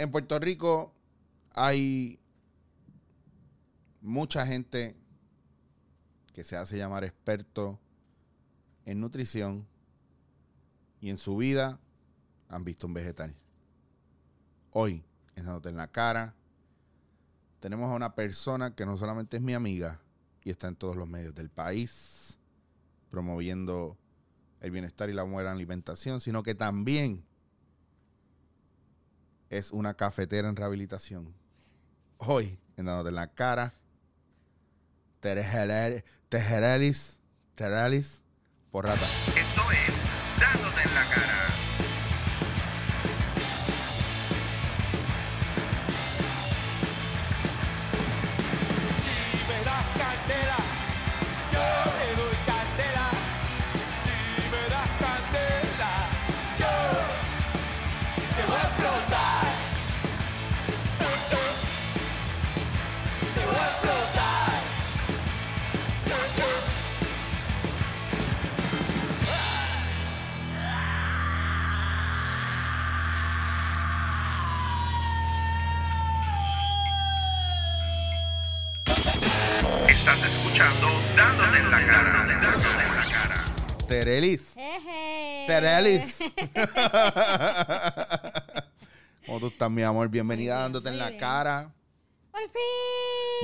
En Puerto Rico hay mucha gente que se hace llamar experto en nutrición y en su vida han visto un vegetal. Hoy, en en la cara, tenemos a una persona que no solamente es mi amiga y está en todos los medios del país promoviendo el bienestar y la buena alimentación, sino que también es una cafetera en rehabilitación. Hoy, en Dándote en la cara, Terelis, Terelis, por rata. Esto es Terelis. Terelis. ¿Cómo tú estás, mi amor? Bienvenida dándote en la cara. ¡Por fin!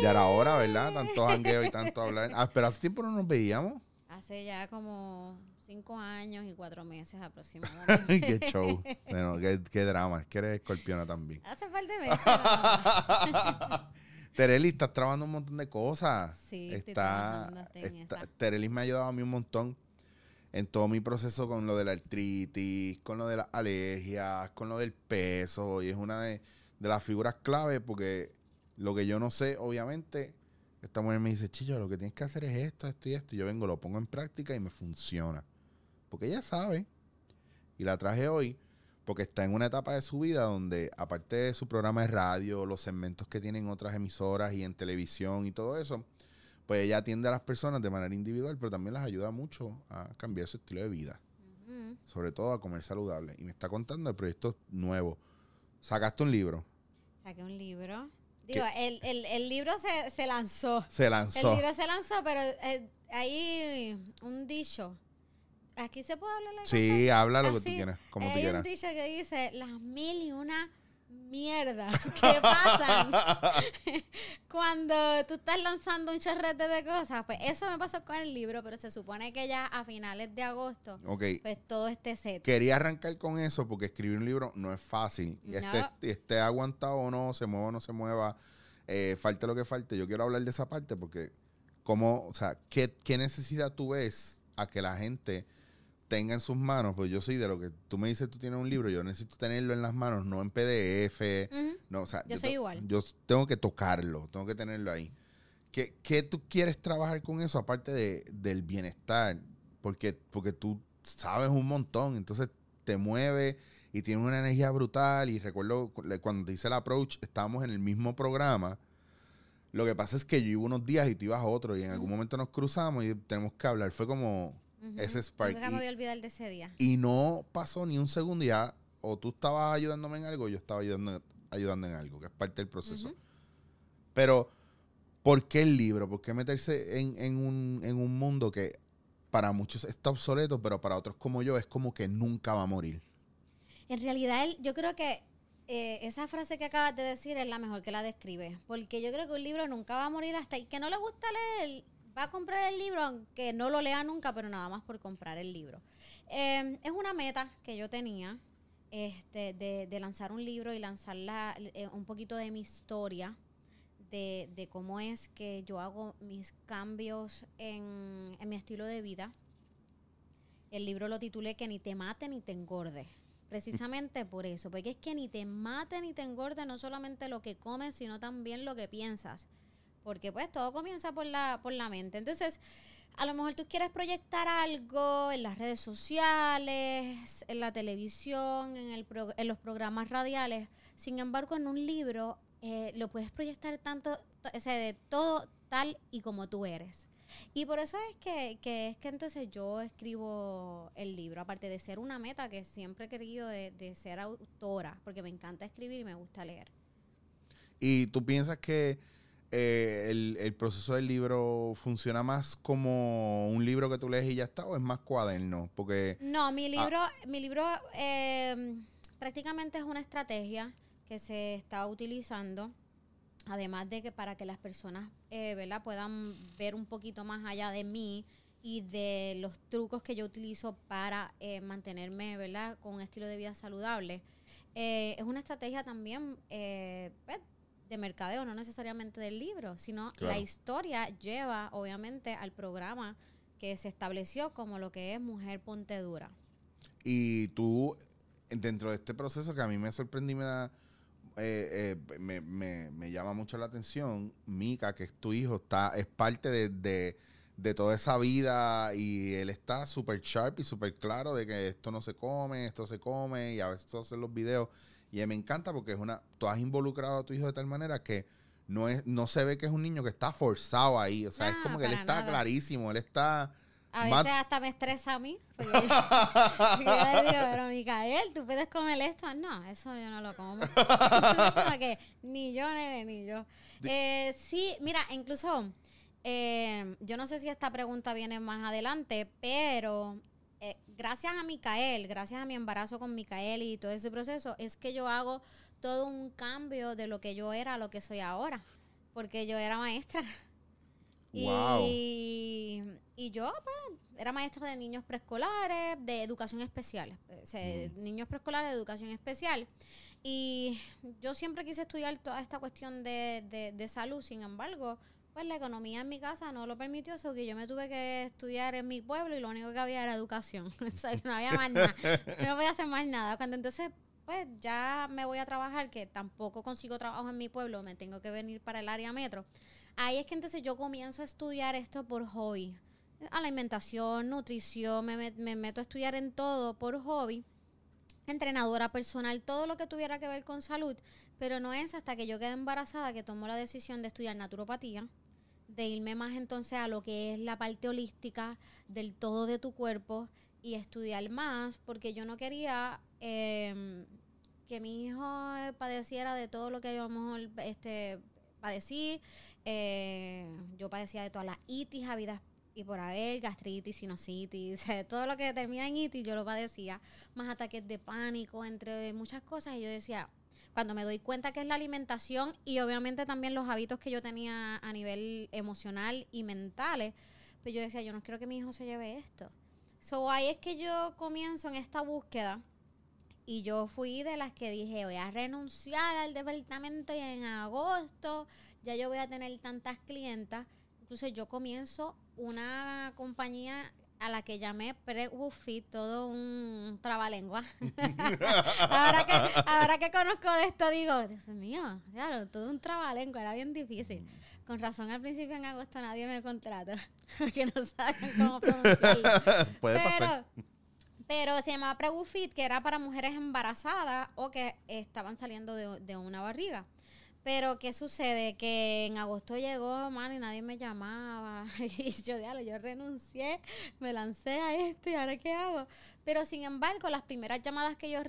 Ya era hora, ¿verdad? Tanto jangueo y tanto hablar. Ah, pero hace tiempo no nos veíamos. Hace ya como cinco años y cuatro meses aproximadamente. qué show. Bueno, qué, qué, drama. Es que eres escorpiona también. Hace falta de meses. Tereli, estás trabajando un montón de cosas. Sí, está, Tereli me ha ayudado a mí un montón en todo mi proceso con lo de la artritis, con lo de las alergias, con lo del peso. Y es una de, las figuras clave porque lo que yo no sé, obviamente, esta mujer me dice, Chillo, lo que tienes que hacer es esto, esto y esto. Y yo vengo, lo pongo en práctica y me funciona. Porque ella sabe. Y la traje hoy porque está en una etapa de su vida donde, aparte de su programa de radio, los segmentos que tienen otras emisoras y en televisión y todo eso, pues ella atiende a las personas de manera individual, pero también las ayuda mucho a cambiar su estilo de vida. Sobre todo a comer saludable. Y me está contando de proyectos nuevos. ¿Sacaste un libro? Saqué un libro. Digo, el, el, libro se, se, lanzó. Se lanzó. El libro se lanzó, pero eh, hay un dicho Aquí se puede hablar la Sí, habla lo que tú quieras, como tú quieras. Hay un dicho que dice las mil y una mierdas que pasan cuando tú estás lanzando un chorrete de cosas. Pues eso me pasó con el libro, pero se supone que ya a finales de agosto, pues todo este set. Quería arrancar con eso porque escribir un libro no es fácil. Y este, esté aguantado o no, se mueva o no se mueva, eh, falte lo que falte. Yo quiero hablar de esa parte porque, como, o sea, ¿qué, qué necesidad tú ves a que la gente tenga en sus manos, pues yo soy de lo que tú me dices, tú tienes un libro, yo necesito tenerlo en las manos, no en PDF, no, o sea, yo, soy igual. Yo tengo que tocarlo, tengo que tenerlo ahí. ¿Qué, ¿Qué, tú quieres trabajar con eso aparte de, del bienestar? Porque, porque tú sabes un montón, entonces te mueve y tienes una energía brutal y recuerdo cuando te hice el approach, estábamos en el mismo programa. Lo que pasa es que yo iba unos días y tú ibas a otro y en algún momento nos cruzamos y tenemos que hablar. Fue como, ese spark. Nunca me voy a olvidar de ese día. Y no pasó ni un segundo ya, o tú estabas ayudándome en algo, o yo estaba ayudando, ayudando en algo, que es parte del proceso. Pero, ¿por qué el libro? ¿Por qué meterse en, un, en un mundo que para muchos está obsoleto, pero para otros como yo es como que nunca va a morir? En realidad, yo creo que eh, esa frase que acabas de decir es la mejor que la describe. Porque yo creo que un libro nunca va a morir hasta el que no le gusta leer va a comprar el libro, aunque no lo lea nunca, pero nada más por comprar el libro. Em, es una meta que yo tenía este, de, lanzar un libro y lanzar eh, un poquito de mi historia, de, cómo es que yo hago mis cambios en, en mi estilo de vida. El libro lo titulé Que ni te mate ni te engorde precisamente por eso, porque es que ni te mate ni te engorde no solamente lo que comes, sino también lo que piensas porque pues todo comienza por la, por la mente. Entonces, a lo mejor tú quieres proyectar algo en las redes sociales, en la televisión, en, el en los programas radiales. Sin embargo, en un libro eh, lo puedes proyectar tanto, o sea, de todo tal y como tú eres. Y por eso es que, que es que entonces yo escribo el libro, aparte de ser una meta que siempre he querido de, de ser autora, porque me encanta escribir y me gusta leer. ¿Y tú piensas que eh, el, el proceso del libro funciona más como un libro que tú lees y ya está, o es más cuaderno? Porque No, mi libro, mi libro eh, prácticamente es una estrategia que se está utilizando, además de que para que las personas eh, ¿verdad? puedan ver un poquito más allá de mí y de los trucos que yo utilizo para eh, mantenerme ¿verdad? con un estilo de vida saludable. Eh, es una estrategia también eh, pues, de mercadeo, no necesariamente del libro, sino Claro. la historia lleva obviamente al programa que se estableció como lo que es Mujer Ponte Dura. Y tú, dentro de este proceso que a mí me sorprende y me da, eh, eh, me, me- me llama mucho la atención, Mika, que es tu hijo, está, es parte de, de- de toda esa vida y él está súper sharp y súper claro de que esto no se come, esto se come y a veces tú haces los videos y me encanta porque es una, tú has involucrado a tu hijo de tal manera que no es, no se ve que es un niño que está forzado ahí, o sea, es como que él está nada. clarísimo, él está... A veces hasta me estresa a mí. Porque yo, porque yo le digo, pero Micael, ¿tú puedes comer esto? No, eso yo no lo como. Como que ni yo, nene, ni yo. Eh, sí, mira, incluso, eh, yo no sé si esta pregunta viene más adelante, pero eh, gracias a Micael, gracias a mi embarazo con Micael y todo ese proceso, es que yo hago todo un cambio de lo que yo era a lo que soy ahora. Porque yo era maestra. Wow. Y, y yo, pues, era maestra de niños preescolares, de educación especial. eh, o sea, Niños preescolares de educación especial. Y yo siempre quise estudiar toda esta cuestión de, de- de salud, sin embargo, pues la economía en mi casa no lo permitió, eso que yo me tuve que estudiar en mi pueblo y lo único que había era educación. O sea, no había más nada. No podía hacer más nada. Cuando entonces, pues ya me voy a trabajar, que tampoco consigo trabajo en mi pueblo, me tengo que venir para el área metro. Ahí es que entonces yo comienzo a estudiar esto por hobby. Alimentación, nutrición, me, me meto a estudiar en todo por hobby. Entrenadora personal, todo lo que tuviera que ver con salud. Pero no es hasta que yo quedé embarazada que tomo la decisión de estudiar naturopatía, de irme más entonces a lo que es la parte holística del todo de tu cuerpo y estudiar más, porque yo no quería eh, que mi hijo padeciera de todo lo que yo a lo mejor este, padecí. Eh, yo padecía de todas las itis habidas y por haber, gastritis, sinusitis, todo lo que termina en itis yo lo padecía, más ataques de pánico, entre muchas cosas, y yo decía, cuando me doy cuenta que es la alimentación y obviamente también los hábitos que yo tenía a nivel emocional y mentales, pues yo decía, yo no quiero que mi hijo se lleve esto. So ahí es que yo comienzo en esta búsqueda y yo fui de las que dije, voy a renunciar al departamento y en agosto ya yo voy a tener tantas clientas. Incluso yo comienzo una compañía a la que llamé Pre-Fit, todo un trabalengua. ahora, que, ahora que conozco de esto, digo, Dios mío, claro, todo un trabalengua, era bien difícil. Con razón, al principio en agosto nadie me contrata, porque no saben cómo pronunciarlo. Puede pero, pasar. pero se llamaba Pregufit, que era para mujeres embarazadas o que estaban saliendo de, de una barriga. Pero, ¿qué sucede? Que en agosto llegó, mano, y nadie me llamaba. Y yo, diablo, yo renuncié, me lancé a esto y ahora qué hago. Pero, sin embargo, las primeras llamadas que yo,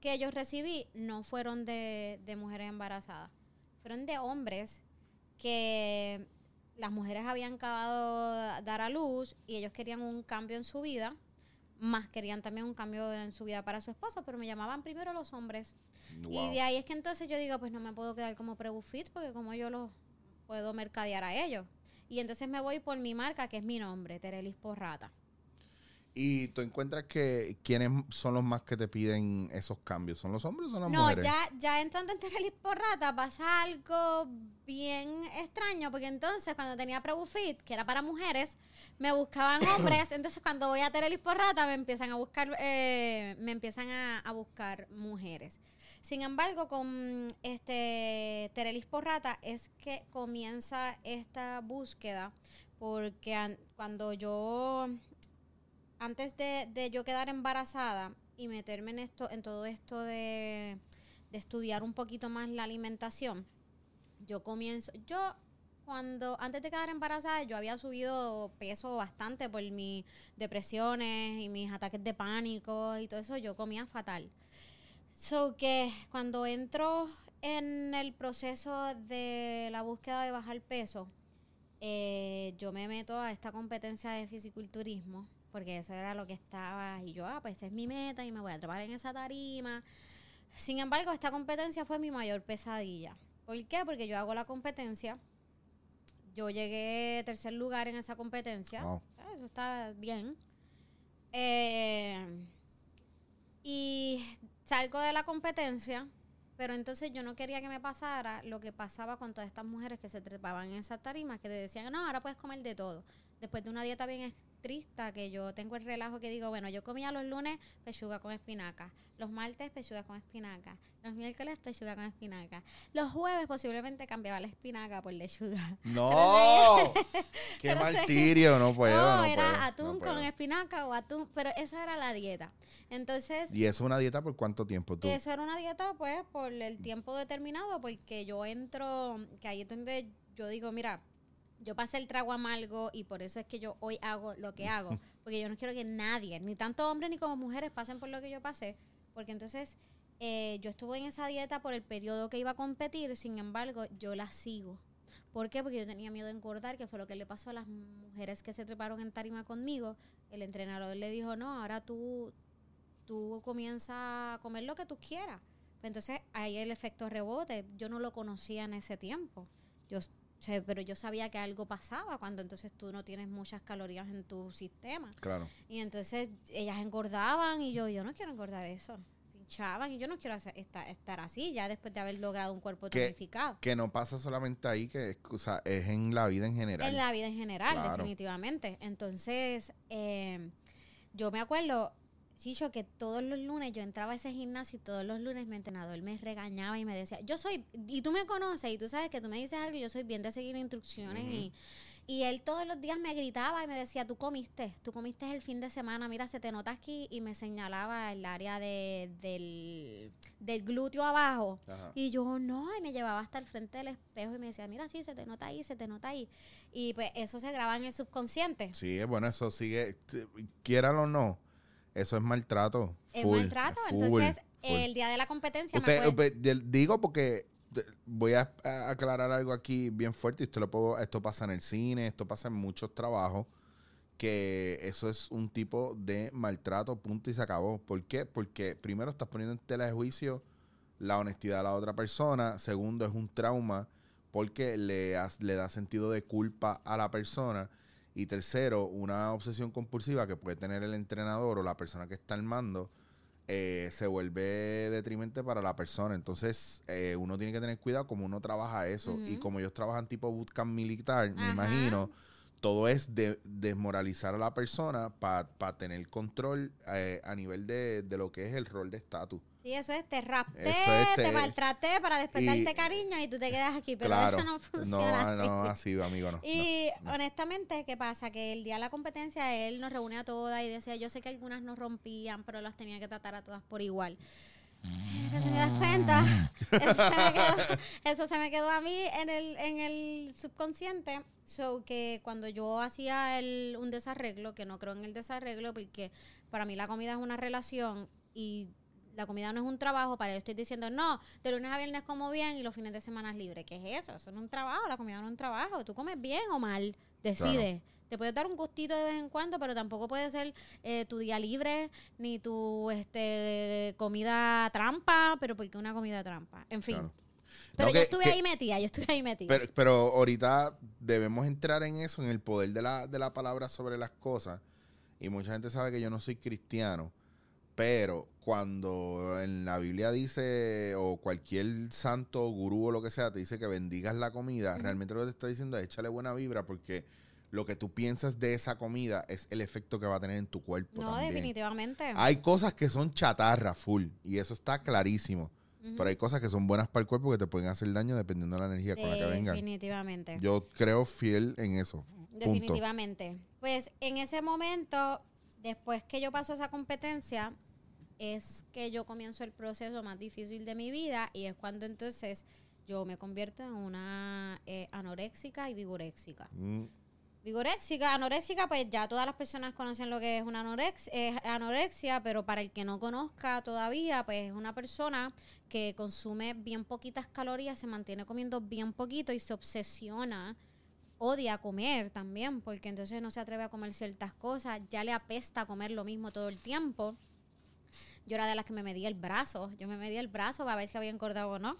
que yo recibí no fueron de, de mujeres embarazadas. Fueron de hombres que las mujeres habían acabado de dar a luz y ellos querían un cambio en su vida, más querían también un cambio en su vida para su esposo, pero me llamaban primero los hombres. Wow. Y de ahí es que entonces yo digo, pues no me puedo quedar como Prebufit porque como yo los puedo mercadear a ellos. Y entonces me voy por mi marca, que es mi nombre, Terelis Porrata. ¿Y tú encuentras que quiénes son los más que te piden esos cambios? ¿Son los hombres o son las No, mujeres? ya, ya entrando en Terelis Porrata pasa algo bien extraño, porque entonces cuando tenía Prebufit, que era para mujeres, me buscaban hombres, entonces cuando voy a Terelis Porrata me empiezan a buscar, eh, me empiezan a, a buscar mujeres. Sin embargo, con este Terelis Porrata es que comienza esta búsqueda, porque an- cuando yo antes de, de yo quedar embarazada y meterme en esto, en todo esto de, de estudiar un poquito más la alimentación, yo comienzo, yo cuando, antes de quedar embarazada, yo había subido peso bastante por mis depresiones y mis ataques de pánico y todo eso. Yo comía fatal. So que cuando entro en el proceso de la búsqueda de bajar peso, eh, yo me meto a esta competencia de fisiculturismo, porque eso era lo que estaba, y yo, ah, pues esa es mi meta y me voy a trepar en esa tarima. Sin embargo, esta competencia fue mi mayor pesadilla. ¿Por qué? Porque yo hago la competencia, yo llegué tercer lugar en esa competencia, Wow. sea, eso está bien. Eh, y salgo de la competencia, pero entonces yo no quería que me pasara lo que pasaba con todas estas mujeres que se trepaban en esa tarima, que te decían, no, ahora puedes comer de todo. Después de una dieta bien estricta, que yo tengo el relajo que digo, bueno, yo comía los lunes pechuga con espinaca, los martes pechuga con espinaca, los miércoles pechuga con espinaca, los jueves posiblemente cambiaba la espinaca por lechuga. ¡No! ¡Qué martirio! No puedo, no, no era puedo, atún no con espinaca o atún, pero esa era la dieta. Entonces, ¿Y eso es una dieta por cuánto tiempo tú? eso era una dieta, pues, por el tiempo determinado, porque yo entro, que ahí es donde yo digo, mira, yo pasé el trago amargo y por eso es que yo hoy hago lo que hago, porque yo no quiero que nadie, ni tanto hombres ni como mujeres, pasen por lo que yo pasé, porque entonces eh, yo estuve en esa dieta por el periodo que iba a competir, sin embargo, yo la sigo. ¿Por qué? Porque yo tenía miedo de engordar, que fue lo que le pasó a las mujeres que se treparon en tarima conmigo. El entrenador le dijo, no, ahora tú, tú comienzas a comer lo que tú quieras. Pues Entonces, ahí el efecto rebote, yo no lo conocía en ese tiempo. Yo pero yo sabía que algo pasaba cuando entonces tú no tienes muchas calorías en tu sistema. Claro. Y entonces ellas engordaban y yo, yo no quiero engordar eso. Se hinchaban y yo no quiero hacer- esta- estar así ya después de haber logrado un cuerpo Que- tonificado. Que no pasa solamente ahí, que es, o sea, es en la vida en general. En la vida en general, Claro. definitivamente. Entonces, eh, yo me acuerdo, Chicho, que todos los lunes yo entraba a ese gimnasio y todos los lunes mi entrenador me regañaba y me decía, yo soy, y tú me conoces y tú sabes que tú me dices algo y yo soy bien de seguir instrucciones y, y él todos los días me gritaba y me decía, tú comiste, tú comiste el fin de semana, mira, se te nota aquí y me señalaba el área de, del, del glúteo abajo. Ajá. Y yo no, y me llevaba hasta el frente del espejo y me decía, mira, sí, se te nota ahí, se te nota ahí. Y pues eso se graba en el subconsciente. Sí, es bueno, eso sigue, quieran o no, eso es maltrato. Es full, maltrato. full, Entonces, full. el día de la competencia Usted, del- digo porque voy a, aclarar algo aquí bien fuerte. y Esto, lo puedo, esto pasa en el cine, esto pasa en muchos trabajos. Que eso es un tipo de maltrato, punto y se acabó. ¿Por qué? Porque primero estás poniendo en tela de juicio la honestidad de la otra persona. Segundo, es un trauma porque le, has- le da sentido de culpa a la persona. Y tercero, una obsesión compulsiva que puede tener el entrenador o la persona que está al mando eh, se vuelve detrimente para la persona. Entonces, eh, uno tiene que tener cuidado como uno trabaja eso. Y como ellos trabajan tipo bootcamp militar, me imagino, todo es de, desmoralizar a la persona para tener control eh, a nivel de, de lo que es el rol de estatus. Sí, eso es, te rapté, Eso es, te, te- maltraté para despertarte y- cariño y tú te quedas aquí. Pero claro. eso no no, funciona así. no, así, amigo, no. Y no. honestamente, ¿qué pasa? Que el día de la competencia él nos reunía a todas y decía, yo sé que algunas nos rompían, pero las tenía que tratar a todas por igual. ¿Te das cuenta? Eso se, me quedó, eso se me quedó a mí en el, en el subconsciente. So que cuando yo hacía el, un desarreglo, que no creo en el desarreglo, porque para mí la comida es una relación y la comida no es un trabajo, para yo estoy diciendo, no, de lunes a viernes como bien y los fines de semana es libre. ¿Qué es eso? Eso no es un trabajo, la comida no es un trabajo. Tú comes bien o mal, decide. Te puedes dar un gustito de vez en cuando, pero tampoco puede ser eh, tu día libre ni tu este comida trampa, pero ¿por qué una comida trampa? En fin. Claro. Pero No, yo que- estuve que- ahí metida, yo estuve ahí metida. Pero, pero ahorita debemos entrar en eso, en el poder de la, de la palabra sobre las cosas. Y mucha gente sabe que yo no soy cristiano. Pero cuando en la Biblia dice, o cualquier santo, gurú o lo que sea, te dice que bendigas la comida, realmente lo que te está diciendo es échale buena vibra porque lo que tú piensas de esa comida es el efecto que va a tener en tu cuerpo no, también. definitivamente. Hay cosas que son chatarra full y eso está clarísimo. Pero hay cosas que son buenas para el cuerpo que te pueden hacer daño dependiendo de la energía con la que vengan. Definitivamente. Yo creo fiel en eso. Punto. Definitivamente. Pues en ese momento, después que yo paso esa competencia, es que yo comienzo el proceso más difícil de mi vida y es cuando entonces yo me convierto en una eh, anoréxica y vigoréxica. Mm, Vigoréxica, anoréxica, pues ya todas las personas conocen lo que es una anorex- eh, anorexia, pero para el que no conozca todavía, pues es una persona que consume bien poquitas calorías, se mantiene comiendo bien poquito y se obsesiona, odia comer también, porque entonces no se atreve a comer ciertas cosas, ya le apesta comer lo mismo todo el tiempo. Yo era de las que me medía el brazo, yo me medía el brazo para ver si había engordado o no.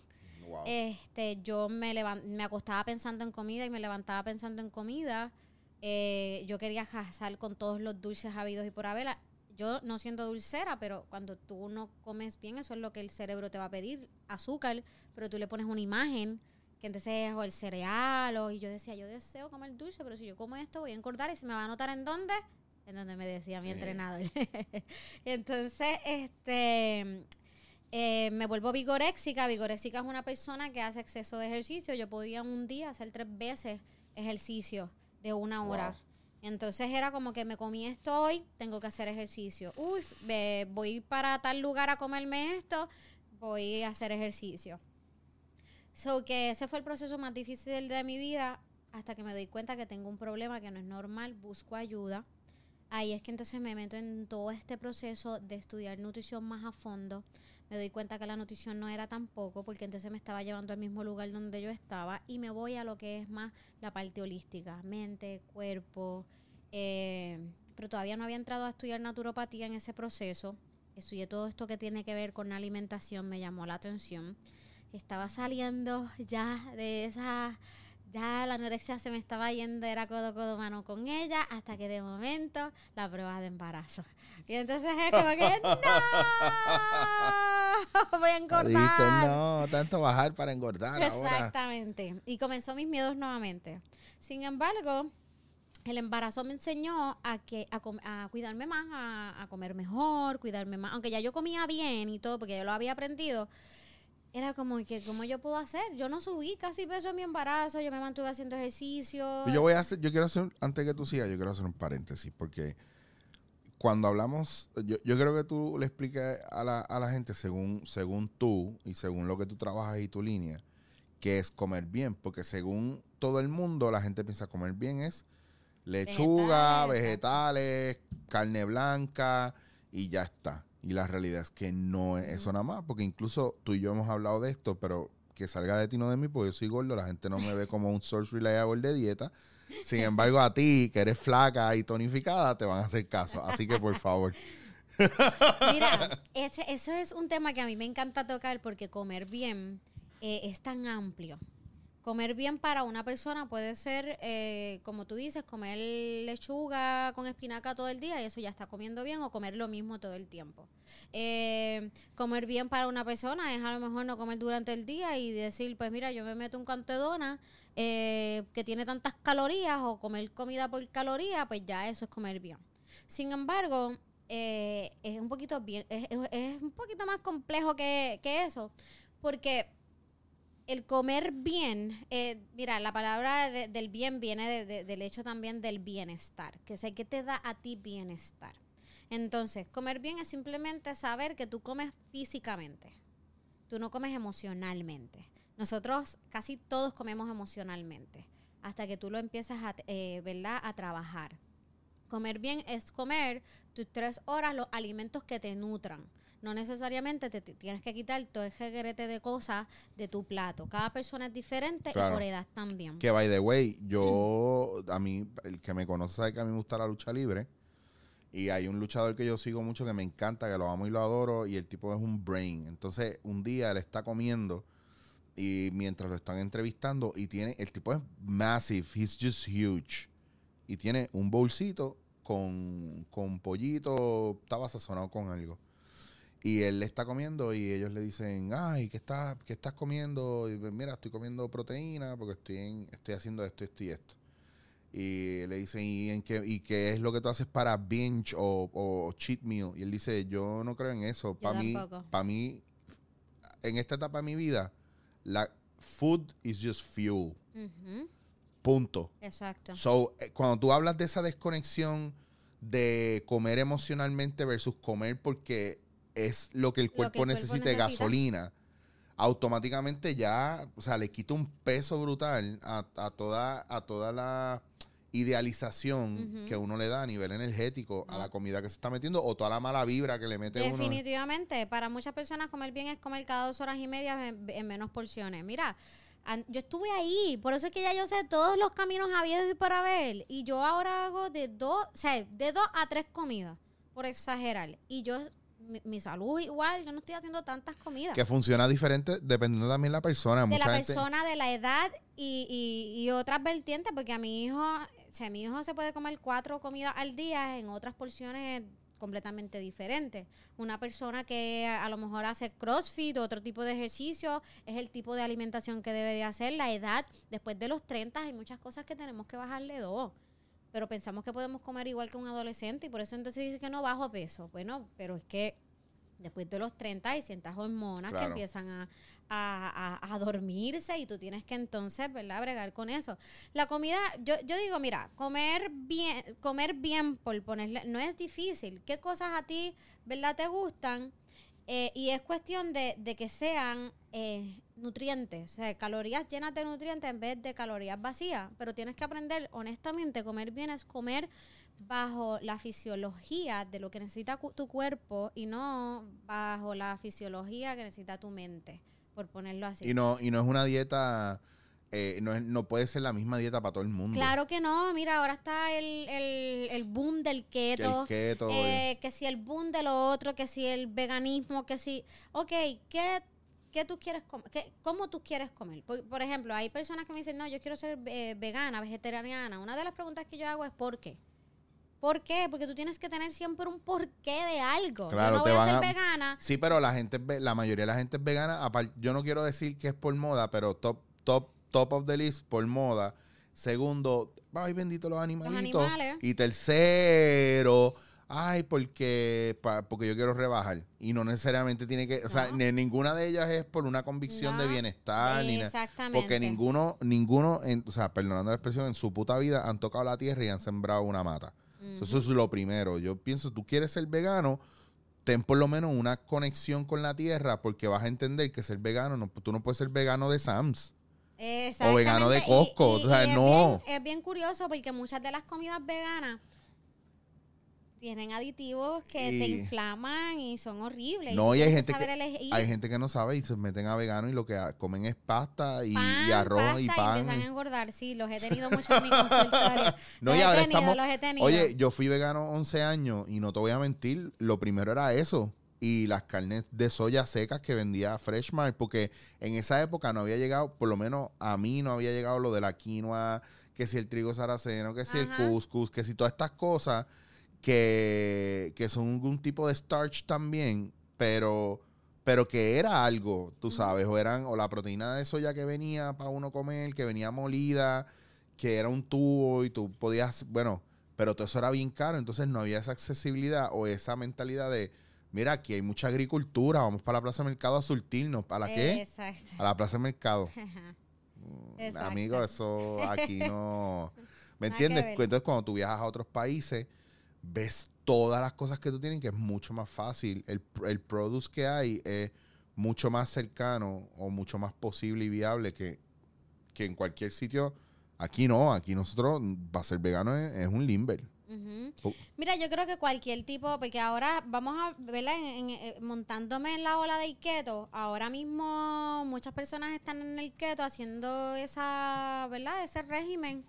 wow. Este, yo me, me acostaba pensando en comida y me levantaba pensando en comida. Eh, yo quería casar con todos los dulces habidos y por haber. Yo no siendo dulcera, pero cuando tú no comes bien, eso es lo que el cerebro te va a pedir, azúcar, pero tú le pones una imagen, que entonces es o el cereal, o, y yo decía, yo deseo comer dulce, pero si yo como esto voy a engordar y se me va a notar en dónde, en donde me decía mi Eh. entrenador. entonces, este, eh, me vuelvo vigoréxica. Vigoréxica es una persona que hace exceso de ejercicio. Yo podía un día hacer tres veces ejercicio de una hora. Wow. Entonces era como que me comí esto hoy, tengo que hacer ejercicio. Uy, voy para tal lugar a comerme esto, voy a hacer ejercicio. So que ese fue el proceso más difícil de mi vida hasta que me doy cuenta que tengo un problema que no es normal, busco ayuda. Ahí es que entonces me meto en todo este proceso de estudiar nutrición más a fondo. Me doy cuenta que la nutrición no era tampoco, porque entonces me estaba llevando al mismo lugar donde yo estaba y me voy a lo que es más la parte holística, mente, cuerpo. eh, pero todavía no había entrado a estudiar naturopatía en ese proceso. Estudié todo esto que tiene que ver con la alimentación, me llamó la atención. Estaba saliendo ya de esa ya la anorexia se me estaba yendo, era codo, codo, mano con ella, hasta que de momento la prueba de embarazo. Y entonces es como que, ¡no! Voy a engordar. No, tanto bajar para engordar ahora. Exactamente. Y comenzó mis miedos nuevamente. Sin embargo, el embarazo me enseñó a que a cuidarme más, a, a comer mejor, cuidarme más. Aunque ya yo comía bien y todo, porque yo lo había aprendido. Era como que, ¿cómo yo puedo hacer? Yo no subí casi peso en mi embarazo, yo me mantuve haciendo ejercicio. Yo voy a hacer, yo quiero hacer, antes que tú sigas, yo quiero hacer un paréntesis, porque cuando hablamos, yo, yo creo que tú le expliques a la, a la gente según, según tú y según lo que tú trabajas y tu línea, que es comer bien, porque según todo el mundo, la gente piensa comer bien es lechuga, Vegetales, vegetales, carne blanca y ya está. Y la realidad es que no es eso nada más, porque incluso tú y yo hemos hablado de esto, pero que salga de ti no de mí, porque yo soy gordo, la gente no me ve como un source reliable de dieta. Sin embargo, a ti, que eres flaca y tonificada, te van a hacer caso. Así que, por favor. Mira, ese- eso es un tema que a mí me encanta tocar porque comer bien eh, es tan amplio. Comer bien para una persona puede ser, eh, como tú dices, comer lechuga con espinaca todo el día y eso ya está comiendo bien o comer lo mismo todo el tiempo. Eh, comer bien para una persona es a lo mejor no comer durante el día y decir, pues mira, yo me meto un canto eh, que tiene tantas calorías o comer comida por caloría, pues ya eso es comer bien. Sin embargo, es un poquito bien, es, un poquito más complejo que eso, porque el comer bien, eh, mira, la palabra de- del bien viene de- de- del hecho también del bienestar, que sé que te da a ti bienestar. Entonces, comer bien es simplemente saber que tú comes físicamente, tú no comes emocionalmente. Nosotros casi todos comemos emocionalmente, hasta que tú lo empiezas a, eh, ¿verdad? a trabajar. Comer bien es comer tus tres horas los alimentos que te nutran. No necesariamente te, te tienes que quitar todo ese reguerete de cosas de tu plato. Cada persona es diferente Claro. y por edad también. Que, by the way, yo, a mí, el que me conoce sabe que a mí me gusta la lucha libre. Y hay un luchador que yo sigo mucho que me encanta, que lo amo y lo adoro. Y el tipo es un brain. Entonces, un día él está comiendo y mientras lo están entrevistando y tiene, el tipo es massive, he's just huge. Y tiene un bolsito con, con pollito, estaba sazonado con algo. Y él le está comiendo y ellos le dicen, ay, ¿qué estás, qué estás comiendo? Y mira, estoy comiendo proteína porque estoy, en- estoy haciendo esto, esto y esto. Y le dicen, ¿y, en qué, ¿y qué es lo que tú haces para binge o, o cheat meal? Y él dice, yo no creo en eso. Para mí, para mí, en esta etapa de mi vida, la food is just fuel. Punto. Exacto. So, eh, cuando tú hablas de esa desconexión de comer emocionalmente versus comer porque es lo que el que el cuerpo cuerpo necesita, gasolina, automáticamente ya, o sea, le quita un peso brutal a, a toda, a toda la idealización que uno le da a nivel energético a la comida que se está metiendo o toda la mala vibra que le mete uno. Definitivamente, para muchas personas comer bien es comer cada dos horas y media en, en menos porciones. Mira, yo estuve ahí, por eso es que ya yo sé todos los caminos habidos y para ver. Y yo ahora hago de dos, o sea, de dos a tres comidas, por exagerar. Y yo, mi, mi salud igual, yo no estoy haciendo tantas comidas. Que funciona diferente dependiendo también la persona. de Mucha la gente- persona, de la edad y, y, y otras vertientes, porque a mi hijo, o sea, mi hijo se puede comer cuatro comidas al día en otras porciones completamente diferentes. Una persona que a lo mejor hace CrossFit, otro tipo de ejercicio, es el tipo de alimentación que debe de hacer, la edad, después de los 30 hay muchas cosas que tenemos que bajarle dos. Pero pensamos que podemos comer igual que un adolescente y por eso entonces dice que no bajo peso. Bueno, pero es que después de los 30 hay ciertas hormonas que Claro. empiezan a, a- a- a dormirse y tú tienes que entonces, ¿verdad?, bregar con eso. La comida, yo, yo digo, mira, comer bien, comer bien, por ponerle, no es difícil. ¿Qué cosas a ti, ¿verdad?, te gustan? Eh, y es cuestión de, de que sean eh, nutrientes, o sea, calorías llenas de nutrientes en vez de calorías vacías. Pero tienes que aprender, honestamente, comer bien es comer bajo la fisiología de lo que necesita tu cuerpo y no bajo la fisiología que necesita tu mente, por ponerlo así. Y no, y no es una dieta, eh, no, es- no puede ser la misma dieta para todo el mundo. Claro que no, mira, ahora está el, el, el boom del Que keto. el keto. eh, que si el boom de lo otro, que si el veganismo, que si, ok, ¿qué, qué tú quieres comer? ¿Qué- ¿Cómo tú quieres comer? Por, por ejemplo, hay personas que me dicen, no, yo quiero ser eh, vegana, vegetariana. Una de las preguntas que yo hago es, ¿por qué? ¿Por qué? Porque tú tienes que tener siempre un porqué de algo. Claro, yo no te voy a van ser a- vegana. Sí, pero la gente, la mayoría de la gente es vegana. yo no quiero decir que es por moda, pero top, top, top of the list por moda. Segundo, ay bendito los animalitos. animales. Y tercero, ay, porque, pa- porque yo quiero rebajar. Y no necesariamente tiene que, o sea, No. ni- ninguna de ellas es por una convicción de bienestar. ni. Exactamente. Porque ninguno, ninguno, en- o sea, perdonando la expresión, en su puta vida han tocado la tierra y han sembrado una mata. Eso es lo primero. Yo pienso, tú quieres ser vegano, ten por lo menos una conexión con la tierra porque vas a entender que ser vegano, no, tú no puedes ser vegano de Sam's. o vegano de. Costco, o sea, es no. bien- es bien curioso porque muchas de las comidas veganas tienen aditivos que te Y- inflaman y son horribles. No, y hay gente que- elegir Hay gente que no sabe y se meten a vegano y lo que comen es pasta y, pan, y arroz pasta y y pan. empiezan a engordar. Sí, los he tenido mucho en mi consultorio. No, los y he ahora tenido, estamos- los he tenido. Oye, yo fui vegano 11 años y no te voy a mentir, lo primero era eso. Y las carnes de soya secas que vendía Freshmart, porque en esa época no había llegado, por lo menos a mí no había llegado lo de la quinoa, que si el trigo saraceno, que si Ajá. el couscous, que si todas estas cosas que, que son un tipo de starch también, pero, pero que era algo, tú sabes, o eran, o la proteína de soya que venía para uno comer, que venía molida, que era un tubo y tú podías, bueno, pero todo eso era bien caro, entonces no había esa accesibilidad o esa mentalidad de, mira, aquí hay mucha agricultura, vamos para la plaza de mercado a surtirnos, ¿para qué? Exacto. A la plaza de mercado. Mm, Exacto. Amigo, eso aquí no. ¿Me entiendes? Entonces, cuando tú viajas a otros países, ves todas las cosas que tú tienes, que es mucho más fácil. El, el produce que hay es mucho más cercano o mucho más posible y viable que, que en cualquier sitio. Aquí no, aquí nosotros, va a ser vegano es, es un limber. Oh. Mira, yo creo que cualquier tipo, porque ahora vamos a en, en- eh, montándome en la ola del keto. Ahora mismo muchas personas están en el keto haciendo esa, ¿verdad? Ese régimen.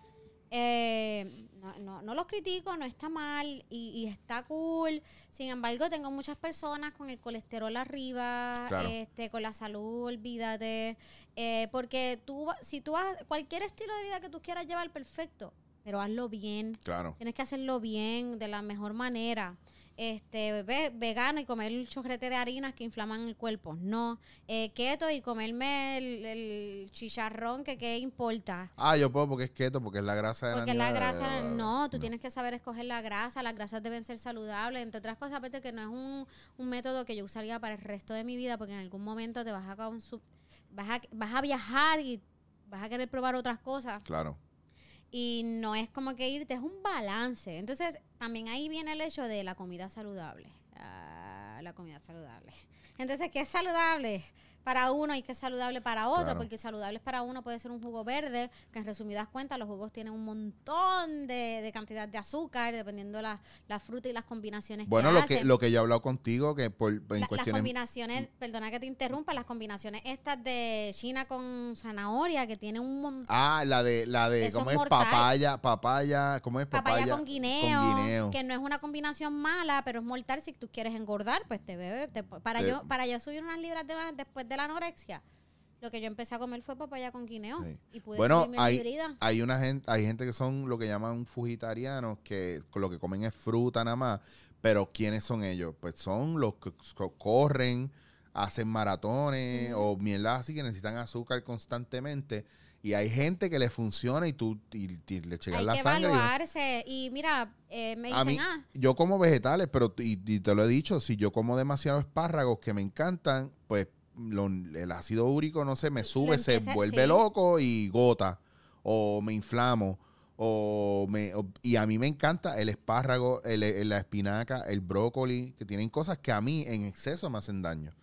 Eh, no, no, no los critico, no está mal y, y está cool. Sin embargo, tengo muchas personas con el colesterol arriba, Claro. este, con la salud, olvídate. Eh, porque tú, si tú vas, cualquier estilo de vida que tú quieras llevar, perfecto, pero hazlo bien. Claro. Tienes que hacerlo bien, de la mejor manera. Este, ve- vegano y comer el chocrete de harinas que inflaman el cuerpo. No. Eh, keto y comerme el, el chicharrón que qué importa. Ah, yo puedo porque es keto, porque es la grasa de Porque la animal. grasa, no, tú tienes que saber escoger la grasa, las grasas deben ser saludables, entre otras cosas, aparte que no es un, un método que yo usaría para el resto de mi vida, porque en algún momento te vas a, vas a, vas a viajar y vas a querer probar otras cosas Claro. Y no es como que irte, es un balance. Entonces, también ahí viene el hecho de la comida saludable. Ah, la comida saludable. Entonces, ¿qué es saludable? Para uno y qué es saludable para otro, Claro. porque saludable para uno puede ser un jugo verde, que en resumidas cuentas los jugos tienen un montón de, de cantidad de azúcar, dependiendo la, la fruta y las combinaciones Bueno, que lo que, lo que yo he hablado contigo, que por, en La- las combinaciones, perdona que te interrumpa, las combinaciones estas de China con zanahoria, que tiene un montón Ah, la de, la de, ¿cómo es mortal. Papaya, papaya, ¿cómo es? papaya, con, guineo, Con guineo. que no es una combinación mala, pero es mortal si tú quieres engordar, pues te bebe. te- para, Te- yo, para yo subir unas libras de más después de la anorexia, lo que yo empecé a comer fue papaya con guineo. Sí. Y pude Bueno, hay, hay una gente, hay gente que son lo que llaman fugitarianos, que lo que comen es fruta nada más. Pero ¿quiénes son ellos? Pues son los que co- corren, hacen maratones o mierdas así que necesitan azúcar constantemente. Y hay gente que le funciona y tú y, y le Hay la que sangre. y- evaluarse. Y mira, eh, me a dicen, mí, ah, yo como vegetales, pero y, y te lo he dicho, si yo como demasiados espárragos que me encantan, pues lo- el ácido úrico, no sé, me sube, se vuelve sí. loco y gota, o me inflamo, o me o- y a mí me encanta el espárrago, el- el- la espinaca, el brócoli, que tienen cosas que a mí en exceso me hacen daño.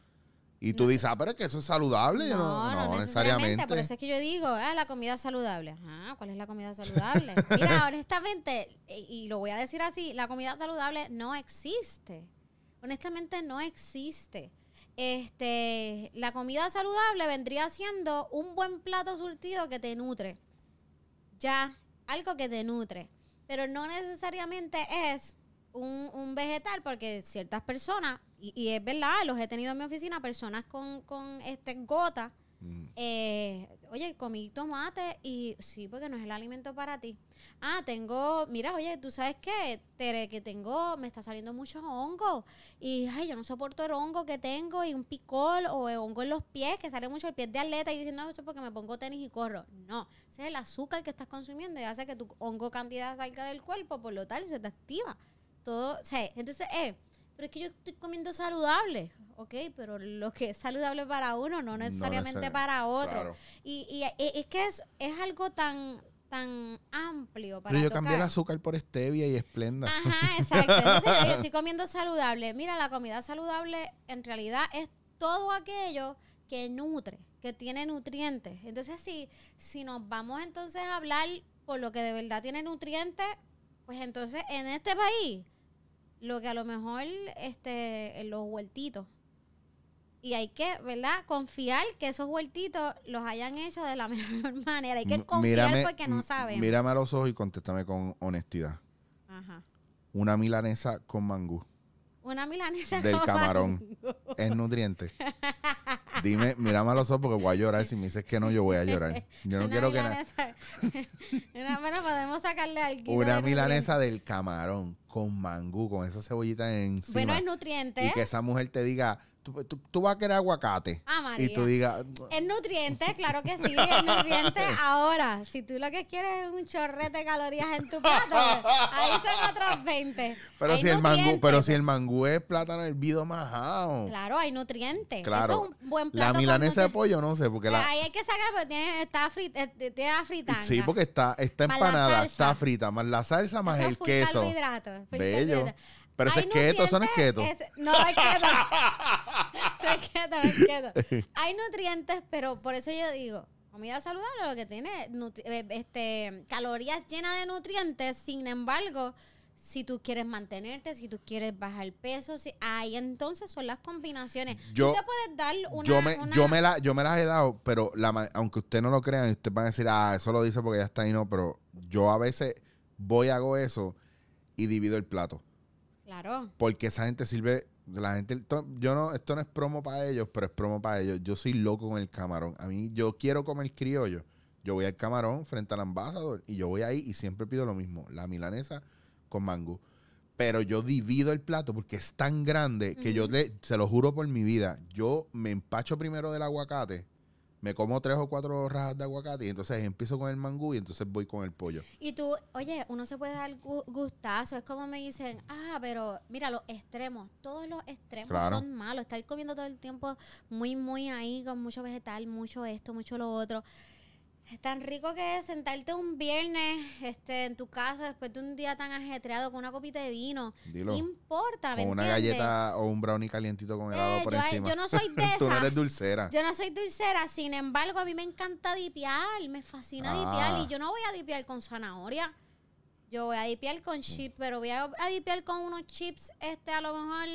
Y tú No. dices, ah, pero es que eso es saludable. Yo no, no, necesariamente. Por eso es que yo digo, ah, la comida saludable. Ah, ¿cuál es la comida saludable? Mira, honestamente, y, y lo voy a decir así, la comida saludable no existe. Honestamente no existe. Este, la comida saludable vendría siendo un buen plato surtido que te nutre. Ya, algo que te nutre. Pero no necesariamente es un, un vegetal, porque ciertas personas, y, y es verdad, los he tenido en mi oficina, personas con, con este gota, Mm. eh, oye, comí tomate y sí, porque no es el alimento para ti. Ah, tengo, mira, oye, tú sabes qué, Tere, que tengo, me está saliendo mucho hongo y, ay, yo no soporto el hongo que tengo y un picol o el hongo en los pies, que sale mucho el pie de atleta y diciendo, eso es porque me pongo tenis y corro. No, ese es el azúcar que estás consumiendo y hace que tu hongo cantidad salga del cuerpo, por lo tal se te activa. Todo, o entonces, eh, pero es que yo estoy comiendo saludable, ok, pero lo que es saludable para uno no necesariamente necesariamente, para otro. Claro. Y, y e- es que es, es algo tan, tan amplio para Pero yo tocar. cambié el azúcar por stevia y esplenda. Ajá, exacto. Entonces, yo estoy comiendo saludable. Mira, la comida saludable en realidad es todo aquello que nutre, que tiene nutrientes. Entonces, si, si nos vamos entonces a hablar por lo que de verdad tiene nutrientes, pues entonces en este país, lo que a lo mejor este, los huertitos. Y hay que, ¿verdad? Confiar que esos huertitos los hayan hecho de la mejor manera. Hay que confiar porque no sabemos. Mírame a los ojos y contéstame con honestidad. Ajá. Una milanesa con mangú Una milanesa del con camarón es nutriente. Dime, mírame a los ojos porque voy a llorar. Si me dices que no, yo voy a llorar. Yo no Una quiero que nada. bueno, podemos sacarle algo. Una milanesa del camarón con mangú, con esa cebollita encima. Bueno, es nutriente. y que esa mujer te diga, tú, tú- tú vas a querer aguacate. Ah, María. y tú digas, Es nutriente, claro que sí, es nutriente. Ahora, si tú lo que quieres es un chorrete de calorías en tu plato, ahí son otros 20. pero Hay si el mangú, pero si el mangú es plátano hervido majado. Claro, hay nutrientes. Claro. Eso es un buen plato. La milanesa de pollo no sé, porque la Ahí hay que sacar porque tiene, está frit, eh, tiene la fritanga. Sí, porque está, está empanada, está frita, más la salsa, más el queso. carbohidrato, Bello. Pero eso es keto, eso no es keto. es- no es keto. no es keto, no es keto. Hay nutrientes, pero por eso yo digo, comida saludable lo que tiene eh, este, calorías llenas de nutrientes, sin embargo, si tú quieres mantenerte, si tú quieres bajar peso, si, ahí entonces son las combinaciones. Yo- tú te puedes dar una... yo, me, una- yo, me la, yo me las he dado, pero la, aunque usted no lo crean, y usted van a decir, ah, eso lo dice porque ya está ahí, no, pero yo a veces voy, hago eso y divido el plato. Claro. Porque esa gente sirve, la gente, yo no, esto no es promo para ellos, pero es promo para ellos. Yo soy loco con el camarón. A mí, yo quiero comer criollo. Yo voy al camarón frente al ambasador y yo voy ahí y siempre pido lo mismo, la milanesa con mango. Pero yo divido el plato porque es tan grande que yo le, se lo juro por mi vida, yo me empacho primero del aguacate, me como tres o cuatro rajas de aguacate y entonces empiezo con el mangú y entonces voy con el pollo. Y tú, oye, uno se puede dar gu- gustazo. Es como me dicen, ah, pero mira, los extremos, todos los extremos Claro. son malos. Estar comiendo todo el tiempo muy, muy ahí, con mucho vegetal, mucho esto, mucho lo otro. Es tan rico que es sentarte un viernes este, en tu casa después de un día tan ajetreado con una copita de vino. Dilo. ¿Qué importa? ¿me Con una entiendes? galleta o un brownie calientito con helado Eh, por yo, encima. yo no soy de Tú no eres esas. dulcera. Yo no soy dulcera, sin embargo, a mí me encanta dipiar, me fascina Ah. dipiar y yo no voy a dipiar con zanahoria. Yo voy a dipiar con chips, pero voy a, a dipiar con unos chips, este, a lo mejor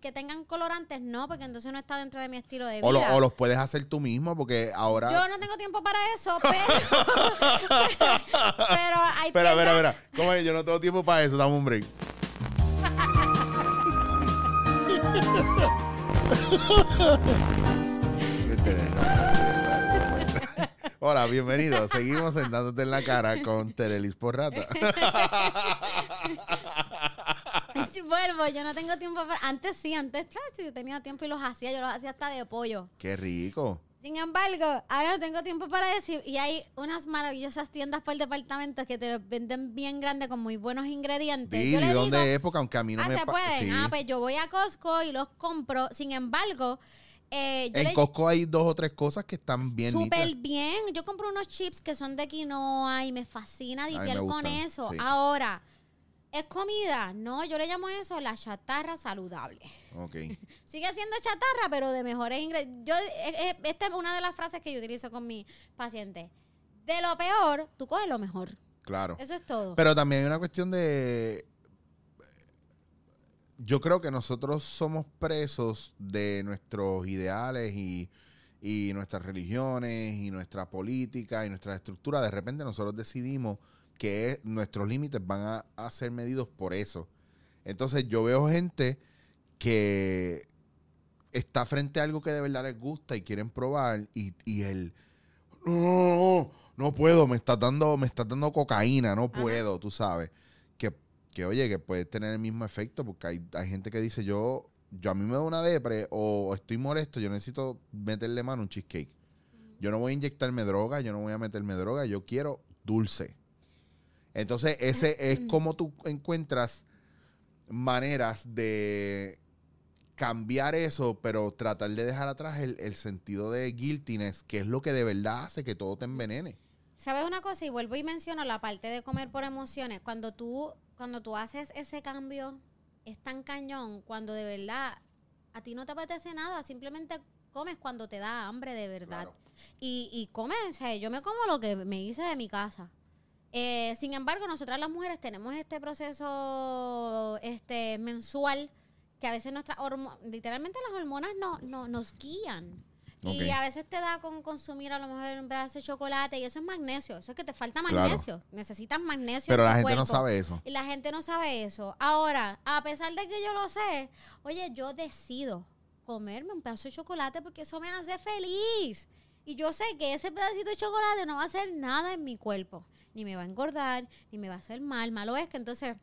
que tengan colorantes, no, porque entonces no está dentro de mi estilo de vida. O, lo- o los puedes hacer tú mismo porque ahora... Yo no tengo tiempo para eso, pero, pero hay Espera, espera, espera. ¿Cómo es? Yo no tengo tiempo para eso. Dame un break. Hola, bienvenido. Seguimos sentándote en la cara con Terelis por rata. Sí, Vuelvo, yo no tengo tiempo para... Antes sí, antes claro, sí, tenía tiempo y los hacía, yo los hacía hasta de pollo. Qué rico. Sin embargo, ahora no tengo tiempo para decir y hay unas maravillosas tiendas por departamentos que te los venden bien grande con muy buenos ingredientes. Di, yo ¿de le dónde digo, es? Porque aunque a mí no ah, me... se pueden. sí. Ah, pues yo voy a Costco y los compro. Sin embargo, eh, En le Costco hay dos o tres cosas que están bien Súper bien. Yo compro unos chips que son de quinoa y me fascina me dipiar con eso. sí. Ahora, ¿es comida? No, yo le llamo eso la chatarra saludable. Ok. Sigue siendo chatarra, pero de mejores ingredientes. Yo, eh, eh, esta es una de las frases que yo utilizo con mis pacientes. De lo peor, tú coges lo mejor. Claro. Eso es todo. Pero también hay una cuestión de. Yo creo que nosotros somos presos de nuestros ideales y, y nuestras religiones y nuestra política y nuestra estructura. De repente nosotros decidimos que nuestros límites van a, a ser medidos por eso. Entonces yo veo gente que está frente a algo que de verdad les gusta y quieren probar y, y el no, no, no, no puedo, me está dando, me está dando cocaína, no Ajá. puedo, tú sabes. Que, oye, que puede tener el mismo efecto, porque hay, hay gente que dice, yo, yo a mí me da una depre o estoy molesto, yo necesito meterle mano a un cheesecake. Yo no voy a inyectarme droga, yo no voy a meterme droga, yo quiero dulce. Entonces, ese es como tú encuentras maneras de cambiar eso, pero tratar de dejar atrás el, el sentido de guiltiness, que es lo que de verdad hace que todo te envenene. ¿Sabes una cosa? Y vuelvo y menciono la parte de comer por emociones. Cuando tú, cuando tú haces ese cambio, es tan cañón cuando de verdad a ti no te apetece nada, simplemente comes cuando te da hambre de verdad. Claro. Y, y comes, o sea, yo me como lo que me hice de mi casa. Eh, sin embargo, nosotras las mujeres tenemos este proceso este mensual que a veces nuestras hormo- literalmente las hormonas no, no, nos guían. Y a veces te da con consumir a lo mejor un pedazo de chocolate y eso es magnesio. Eso es que te falta Claro. magnesio. Necesitas magnesio. Pero en la gente no sabe eso. Y la gente no sabe eso. Ahora, a pesar de que yo lo sé, oye, yo decido comerme un pedazo de chocolate porque eso me hace feliz. Y yo sé que ese pedacito de chocolate no va a hacer nada en mi cuerpo. Ni me va a engordar, ni me va a hacer mal. Malo es que entonces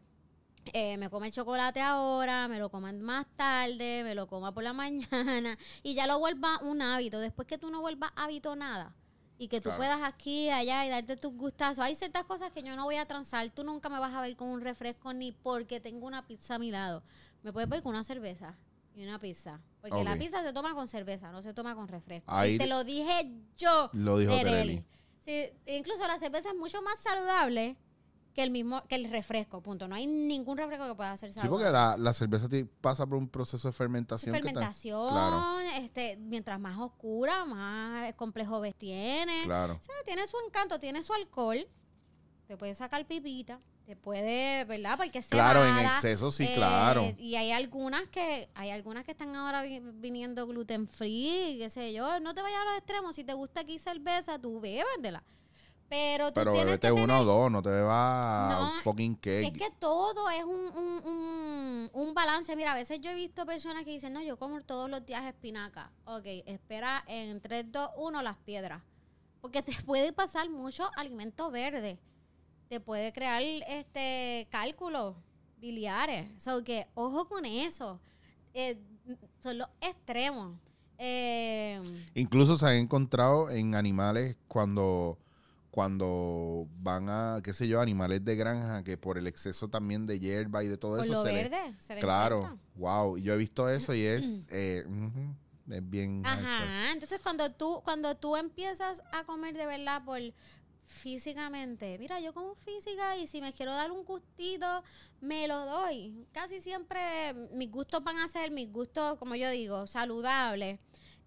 eh, me come el chocolate ahora, me lo coman más tarde, me lo coma por la mañana y ya lo vuelva un hábito. Después que tú no vuelvas hábito nada y que tú Claro. puedas aquí, allá y darte tus gustazos. Hay ciertas cosas que yo no voy a transar. Tú nunca me vas a ver con un refresco ni porque tengo una pizza a mi lado. Me puedes ver con una cerveza y una pizza. Porque la pizza se toma con cerveza, no se toma con refresco. Ahí- Y te lo dije yo. Lo dijo Tereli. Tereli. Sí, incluso la cerveza es mucho más saludable que el mismo que el refresco, punto. No hay ningún refresco que pueda ser Sí, porque la, la cerveza pasa por un proceso de Sí, fermentación. que ta- fermentación, Claro. este, mientras más oscura, más complejo ves tiene. Claro. O sea, tiene su encanto, tiene su alcohol. Te puede sacar pipita, te puede, ¿verdad? Porque se Claro, en exceso sí, claro. Y hay algunas que hay algunas que están ahora vi- viniendo gluten free, qué sé yo. No te vayas a los extremos. Si te gusta aquí cerveza, tú bébetela. Pero tú Pero tienes bebete que uno tener- o dos, no te bebas No, fucking cake. es que todo es un, un, un, un balance. Mira, a veces yo he visto personas que dicen, no, yo como todos los días espinaca. Ok, espera en 3, 2, 1 las piedras. Porque te puede pasar mucho alimento verde. Te puede crear este cálculos biliares. So que, ojo con eso. Eh, son los extremos. Eh, Incluso se han encontrado en animales cuando, cuando van a, qué sé yo, animales de granja que por el exceso también de hierba y de todo por eso lo se le- verde. se le Claro, wow. Yo he visto eso y es... eh, es bien... Ajá, entonces cuando tú, cuando tú empiezas a comer de verdad por físicamente, mira, yo como física y si me quiero dar un gustito, me lo doy. Casi siempre mis gustos van a ser mis gustos, como yo digo, saludables.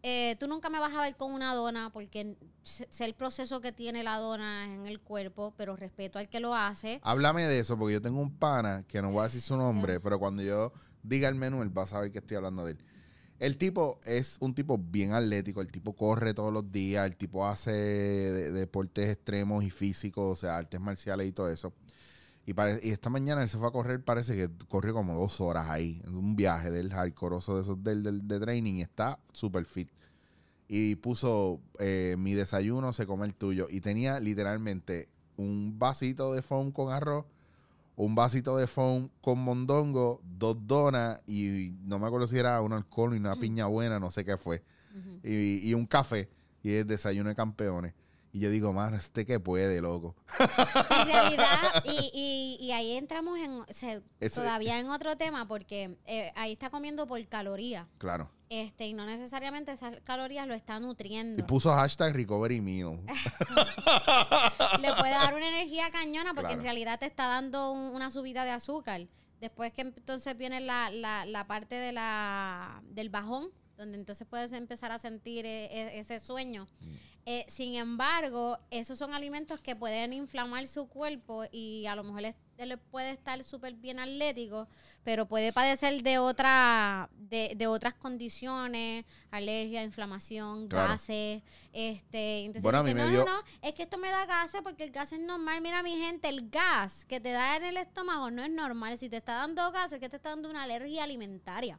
Eh, tú nunca me vas a ver con una dona porque sé el proceso que tiene la dona en el cuerpo, pero respeto al que lo hace. Háblame de eso, porque yo tengo un pana que no voy a decir su nombre, pero cuando yo diga el menú, él va a saber que estoy hablando de él. El tipo es un tipo bien atlético, el tipo corre todos los días, el tipo hace de- deportes extremos y físicos, o sea, artes marciales y todo eso. Y, pare- y esta mañana él se fue a correr, parece que corrió como dos horas ahí, en un viaje del hardcoreoso de esos del, del- de training y está super fit. Y puso eh, mi desayuno, se come el tuyo. Y tenía literalmente un vasito de foam con arroz, un vasito de foam con mondongo, dos donas y no me acuerdo si era un alcohol y una piña buena, no sé qué fue. Y, y un café. Y es desayuno de campeones. Y yo digo, man, este que puede, loco. En realidad, y, y, y ahí entramos en, o sea, Ese- todavía en otro tema, porque eh, ahí está comiendo por calorías. Claro. Este, y no necesariamente esas calorías lo está Y nutriendo. puso hashtag recovery meal. Le puede dar una energía cañona porque Claro. en realidad te está dando un- una subida de azúcar. Después que entonces viene la, la, la parte de la, del bajón, donde entonces puedes empezar a sentir eh, eh, ese sueño. Eh, sin embargo, esos son alimentos que pueden inflamar su cuerpo y a lo mejor él puede estar súper bien atlético, pero puede padecer de otra de, de otras condiciones, alergia, inflamación, Claro. gases, este, entonces Bueno, a dice, no, dio- no, no, es que esto me da gases porque el gas es normal. Mira, mi gente, el gas que te da en el estómago no es normal. Si te está dando gas, es que te está dando una alergia alimentaria.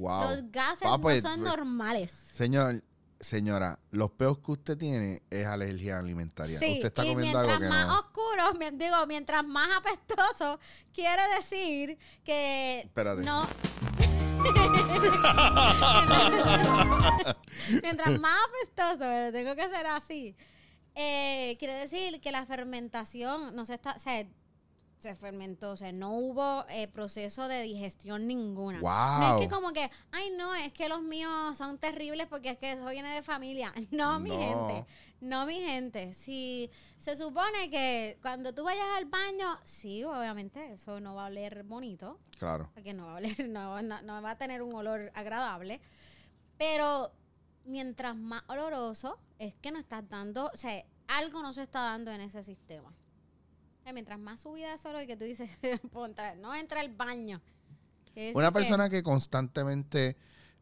Wow. Los gases Ah, pues, no son pues, normales. Señor, señora, los peos que usted tiene es alergia alimentaria. Sí, usted está y comiendo mientras algo que más no. oscuro, digo, mientras más apestoso, quiere decir que Espérate. no. mientras más apestoso, pero tengo que ser así. eh, quiere decir que la fermentación no se está, o sea, se fermentó, o sea, no hubo eh, proceso de digestión ninguna. No Wow. es que como que, ay no, es que los míos son terribles porque es que eso viene de familia. No, mi No. gente. No, mi gente. Si se supone que cuando tú vayas al baño, sí, obviamente, eso no va a oler bonito, Claro. porque no va a oler, no, no- no va a tener un olor agradable. Pero mientras más oloroso, es que no estás dando, o sea, algo no se está dando en ese sistema. Mientras más subida es olor que tú dices, "Pontra- no entra al baño. Una persona que constantemente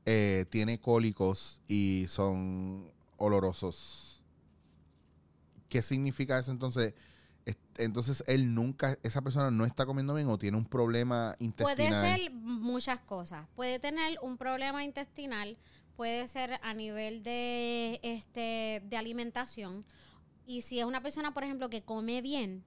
eh, tiene cólicos y son olorosos. ¿Qué significa eso entonces? Es- Entonces él nunca, esa persona no está comiendo bien o tiene un problema intestinal. Puede ser muchas cosas. Puede tener un problema intestinal, puede ser a nivel de este de alimentación. Y si es una persona, por ejemplo, que come bien,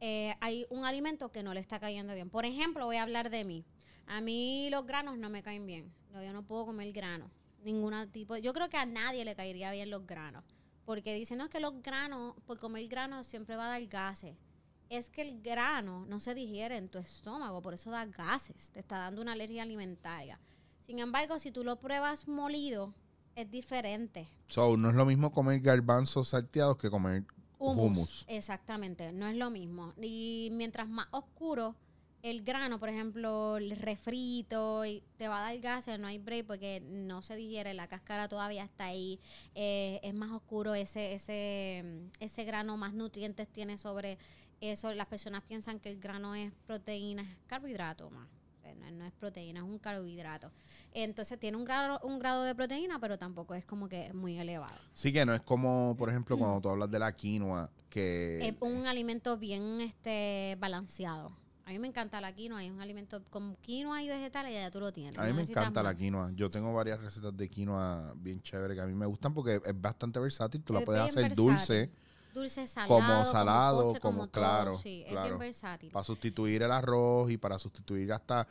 eh, hay un alimento que no le está cayendo bien. Por ejemplo, voy a hablar de mí. A mí los granos no me caen bien. No, yo no puedo comer granos. Ninguna tipo. Yo creo que a nadie le caería bien los granos. Porque dicen, que los granos, por comer granos siempre va a dar gases. Es que el grano no se digiere en tu estómago, por eso da gases. Te está dando una alergia alimentaria. Sin embargo, si tú lo pruebas molido, es diferente. So, no es lo mismo comer garbanzos salteados que comer Humus. Exactamente, no es lo mismo. Y mientras más oscuro el grano, por ejemplo, el refrito, y te va a dar gases, no hay break porque no se digiere, la cáscara todavía está ahí, eh, es más oscuro ese, ese, ese grano, más nutrientes tiene sobre eso. Las personas piensan que el grano es proteína, es carbohidrato más. No, no es proteína, es un carbohidrato. Entonces tiene un grado, un grado de proteína, pero tampoco es como que muy elevado. Sí que no es como, por ejemplo, cuando tú hablas de la quinoa, que... es un alimento bien este balanceado. A mí me encanta la quinoa, es un alimento con quinoa y vegetales y ya tú lo tienes. A mí no me encanta la quinoa. Yo tengo varias recetas de quinoa bien chéveres que a mí me gustan porque es bastante versátil. Tú la Es puedes hacer versátil. dulce Dulce, salado, como salado, postre, como, claro. Sí, es claro. bien versátil. Para sustituir el arroz y para sustituir hasta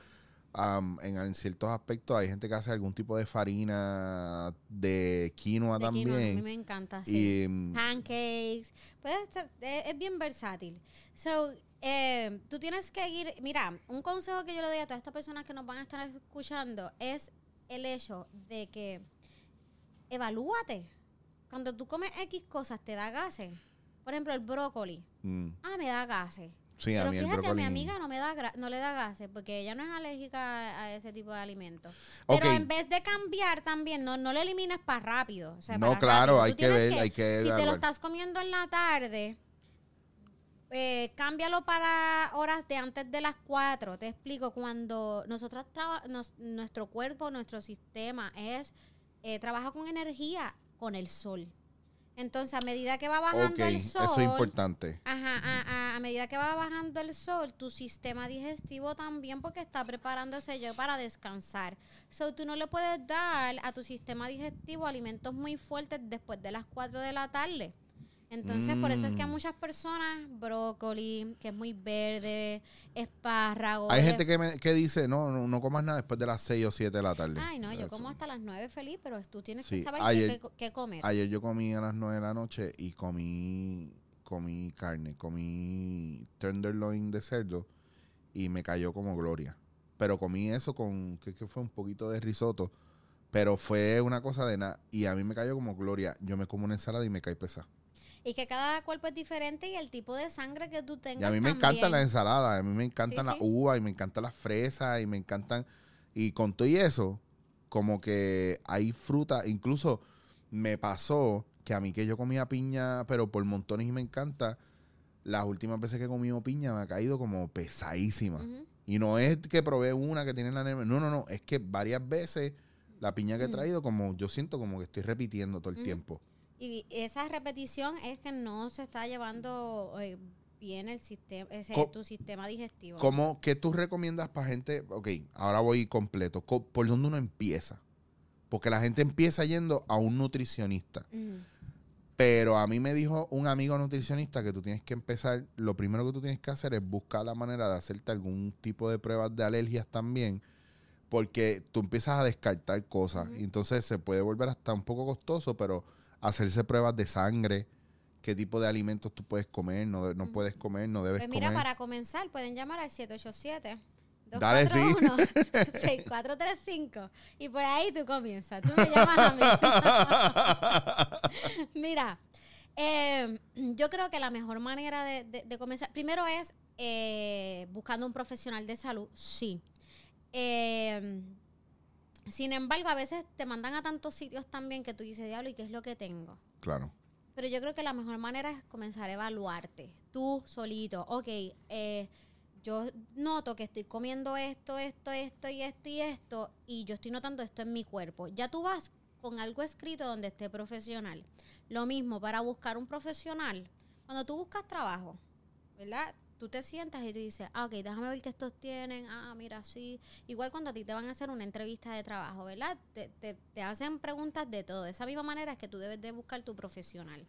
am, en, en ciertos aspectos hay gente que hace algún tipo de farina de quinoa De también. quinoa, a mí me encanta, sí. Y mm, Pancakes, puede ser- es, es bien versátil. So, eh, tú tienes que ir, mira, un consejo que yo le doy a todas estas personas que nos van a estar escuchando es el hecho de que evalúate. Cuando tú comes X cosas, te da gases. Por ejemplo, el brócoli. Mm. Ah, me da gases. Sí, a Pero mí el fíjate, a brócoli. mi amiga no, me da gra- no le da gases porque ella no es alérgica a, a ese tipo de alimentos. Ok. Pero en vez de cambiar también, no, no lo elimines para rápido. o sea, No, para claro, rápido. hay que ver, hay que Si te lo estás comiendo en la tarde, eh, cámbialo para horas de antes de las 4. Te explico, cuando nosotros traba- nos- nuestro cuerpo, nuestro sistema es eh, trabaja con energía, con el sol. Entonces, a medida que va bajando el sol, eso es importante. Ajá, a, a- a medida que va bajando el sol, tu sistema digestivo también, porque está preparándose yo para descansar. So, tú no le puedes dar a tu sistema digestivo alimentos muy fuertes después de las 4 de la tarde. Entonces, por eso es que a Mm. muchas personas, brócoli, que es muy verde, espárragos. Hay gente que, me, que dice, no, no, no comas nada después de las 6 o 7 de la tarde. Ay, no, yo Eso. como hasta las 9 feliz, pero tú tienes Sí, que saber ayer- qué, qué comer. Ayer yo comí a las 9 de la noche y comí, comí carne, comí tenderloin de cerdo y me cayó como gloria. Pero comí eso con, que, que fue un poquito de risotto, pero fue una cosa de nada. Y a mí me cayó como gloria. Yo me como una ensalada y me cae pesada. Y que cada cuerpo es diferente y el tipo de sangre que tú tengas Y a mí me encantan las ensaladas, a mí me encantan Sí, las sí. uvas y me encantan las fresas y me encantan... Y con todo y eso, como que hay fruta, incluso me pasó que a mí que yo comía piña, pero por montones y me encanta, las últimas veces que he comido piña me ha caído como pesadísima. Y no es que probé una que tiene en la nevera, no, no, no, es que varias veces la piña que he traído, como yo siento como que estoy repitiendo todo el tiempo. Y esa repetición es que no se está llevando eh, bien el sistema, ese, tu sistema digestivo. ¿Cómo, ¿Qué tú recomiendas para gente? Ok, ahora voy completo. Co- ¿Por dónde uno empieza? Porque la gente empieza yendo a un nutricionista. Pero a mí me dijo un amigo nutricionista que tú tienes que empezar, lo primero que tú tienes que hacer es buscar la manera de hacerte algún tipo de pruebas de alergias también, porque tú empiezas a descartar cosas y entonces se puede volver hasta un poco costoso, pero hacerse pruebas de sangre, qué tipo de alimentos tú puedes comer, no, no puedes comer, no debes Pues mira, comer. para comenzar, pueden llamar al 787. Dale, sí. 6435 y por ahí tú comienzas. Tú me llamas a mí. Mira, eh, yo creo que la mejor manera de, de- de comenzar, primero es eh, buscando un profesional de salud, sí. Eh, sin embargo, a veces te mandan a tantos sitios también que tú dices, diablo, ¿y qué es lo que tengo? Claro. Pero yo creo que la mejor manera es comenzar a evaluarte. Tú solito. Ok, eh, yo noto que estoy comiendo esto, esto, esto y esto y esto. Y yo estoy notando esto en mi cuerpo. Ya tú vas con algo escrito donde esté profesional. Lo mismo para buscar un profesional. Cuando tú buscas trabajo, ¿verdad? Tú te sientas y tú dices, ah, ok, déjame ver qué estos tienen. Ah, mira, sí. Igual cuando a ti te van a hacer una entrevista de trabajo, ¿verdad? Te, te- te hacen preguntas de todo. De esa misma manera es que tú debes de buscar tu profesional.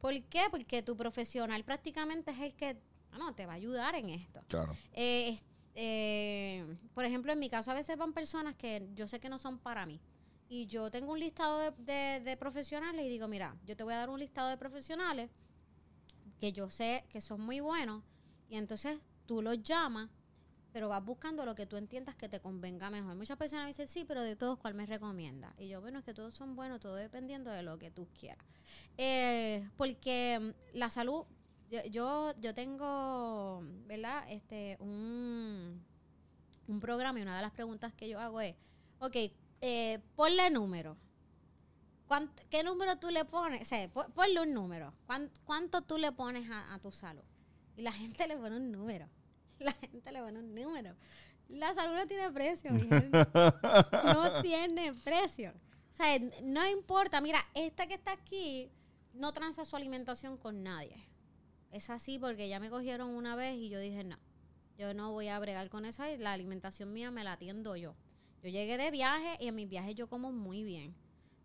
¿Por qué? Porque tu profesional prácticamente es el que, bueno, te va a ayudar en esto. Claro. Eh, eh, por ejemplo, en mi caso a veces van personas que yo sé que no son para mí. Y yo tengo un listado de, de- de profesionales y digo, mira, yo te voy a dar un listado de profesionales que yo sé que son muy buenos. Y entonces tú los llamas, pero vas buscando lo que tú entiendas que te convenga mejor. Muchas personas me dicen, sí, pero de todos, ¿cuál me recomienda? Y yo, bueno, es que todos son buenos, todo dependiendo de lo que tú quieras. Eh, porque mm, la salud, yo, yo, tengo, ¿verdad? Este, un, un programa y una de las preguntas que yo hago es, ok, eh, ponle número. ¿Cuánt- ¿Qué número tú le pones? O sea, po- ponle un número. ¿Cuán- ¿Cuánto tú le pones a, a tu salud? Y la gente le pone un número. La gente le pone un número. La salud no tiene precio, mi gente. No tiene precio. O sea, no importa. Mira, esta que está aquí no transa su alimentación con nadie. Es así porque ya me cogieron una vez y yo dije, no, yo no voy a bregar con eso. y La alimentación mía me la atiendo yo. Yo llegué de viaje y en mis viajes yo como muy bien.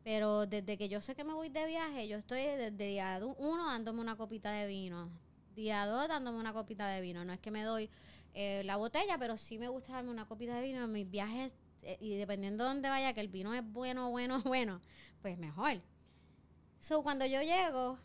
Pero desde que yo sé que me voy de viaje, yo estoy desde día uno dándome una copita de vino. Día dos dándome una copita de vino. No es que me doy eh, la botella, pero sí me gusta darme una copita de vino en mis viajes. eh, y dependiendo de dónde vaya, que el vino es bueno, bueno, bueno, pues mejor. So, cuando yo llego,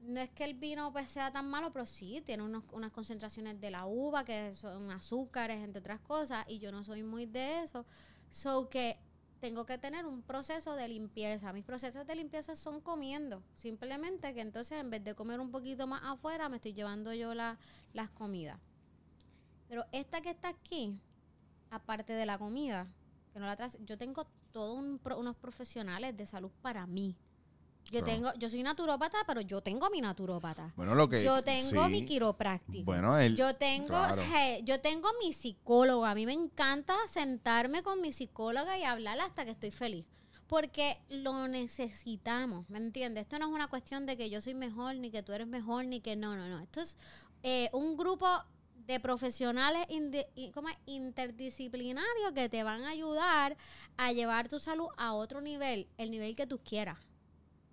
no es que el vino pues, sea tan malo, pero sí tiene unos- unas concentraciones de la uva, que son azúcares, entre otras cosas, y yo no soy muy de eso. So que tengo que tener un proceso de limpieza. Mis procesos de limpieza son comiendo. Simplemente que entonces en vez de comer un poquito más afuera, me estoy llevando yo la- las comidas. Pero esta que está aquí, aparte de la comida, que no la traes, yo tengo todos unos profesionales de salud para mí. Yo Claro. tengo, yo soy naturópata, pero yo tengo mi naturópata. Bueno, lo que. Yo tengo sí. mi quiropráctico. Bueno, el. Yo tengo, claro. o sea, yo tengo mi psicóloga. A mí me encanta sentarme con mi psicóloga y hablar hasta que estoy feliz. Porque lo necesitamos, ¿me entiendes? Esto no es una cuestión de que yo soy mejor, ni que tú eres mejor, ni que no, no, no. Esto es eh, un grupo de profesionales interdisciplinarios que te van a ayudar a llevar tu salud a otro nivel, el nivel que tú quieras.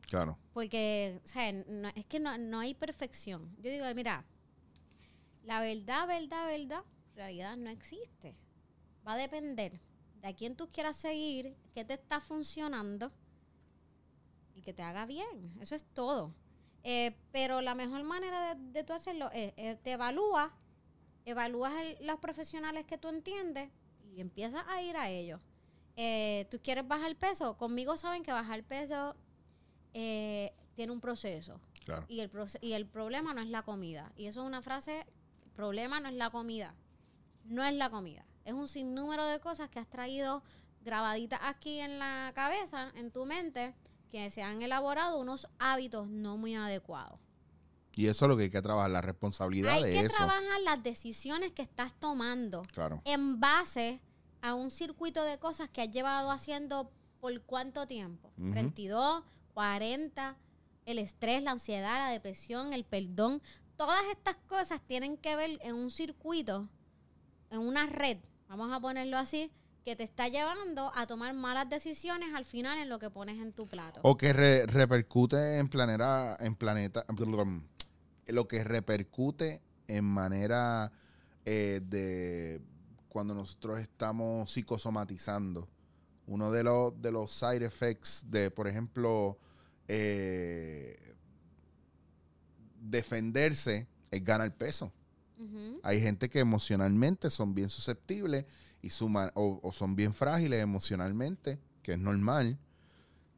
Claro. Porque, o sea, es que no, no hay perfección. Yo digo, mira, la verdad, verdad, verdad, realidad no existe. Va a depender de a quién tú quieras seguir, qué te está funcionando y que te haga bien. Eso es todo. Eh, pero la mejor manera de, de tú hacerlo es, te evalúas, evalúas los profesionales que tú entiendes y empiezas a ir a ellos. Eh, tú quieres bajar peso, conmigo saben que bajar peso eh, tiene un proceso Claro. y el, proce- y el problema no es la comida. Y eso es una frase, el problema no es la comida, no es la comida. Es un sinnúmero de cosas que has traído grabaditas aquí en la cabeza, en tu mente, que se han elaborado unos hábitos no muy adecuados. Y eso es lo que hay que trabajar, la responsabilidad Hay de que eso. trabajar las decisiones que estás tomando Claro. en base a un circuito de cosas que has llevado haciendo por cuánto tiempo. Ujú. 32, 40, el estrés, la ansiedad, la depresión, el perdón. Todas estas cosas tienen que ver en un circuito, en una red, vamos a ponerlo así, que te está llevando a tomar malas decisiones al final en lo que pones en tu plato. O que re- repercute en planeta, en planeta, lo que repercute en manera eh, de cuando nosotros estamos psicosomatizando. Uno de los, de los side effects de, por ejemplo, eh, defenderse es ganar peso. Hay gente que emocionalmente son bien susceptibles y o son bien frágiles emocionalmente, que es normal,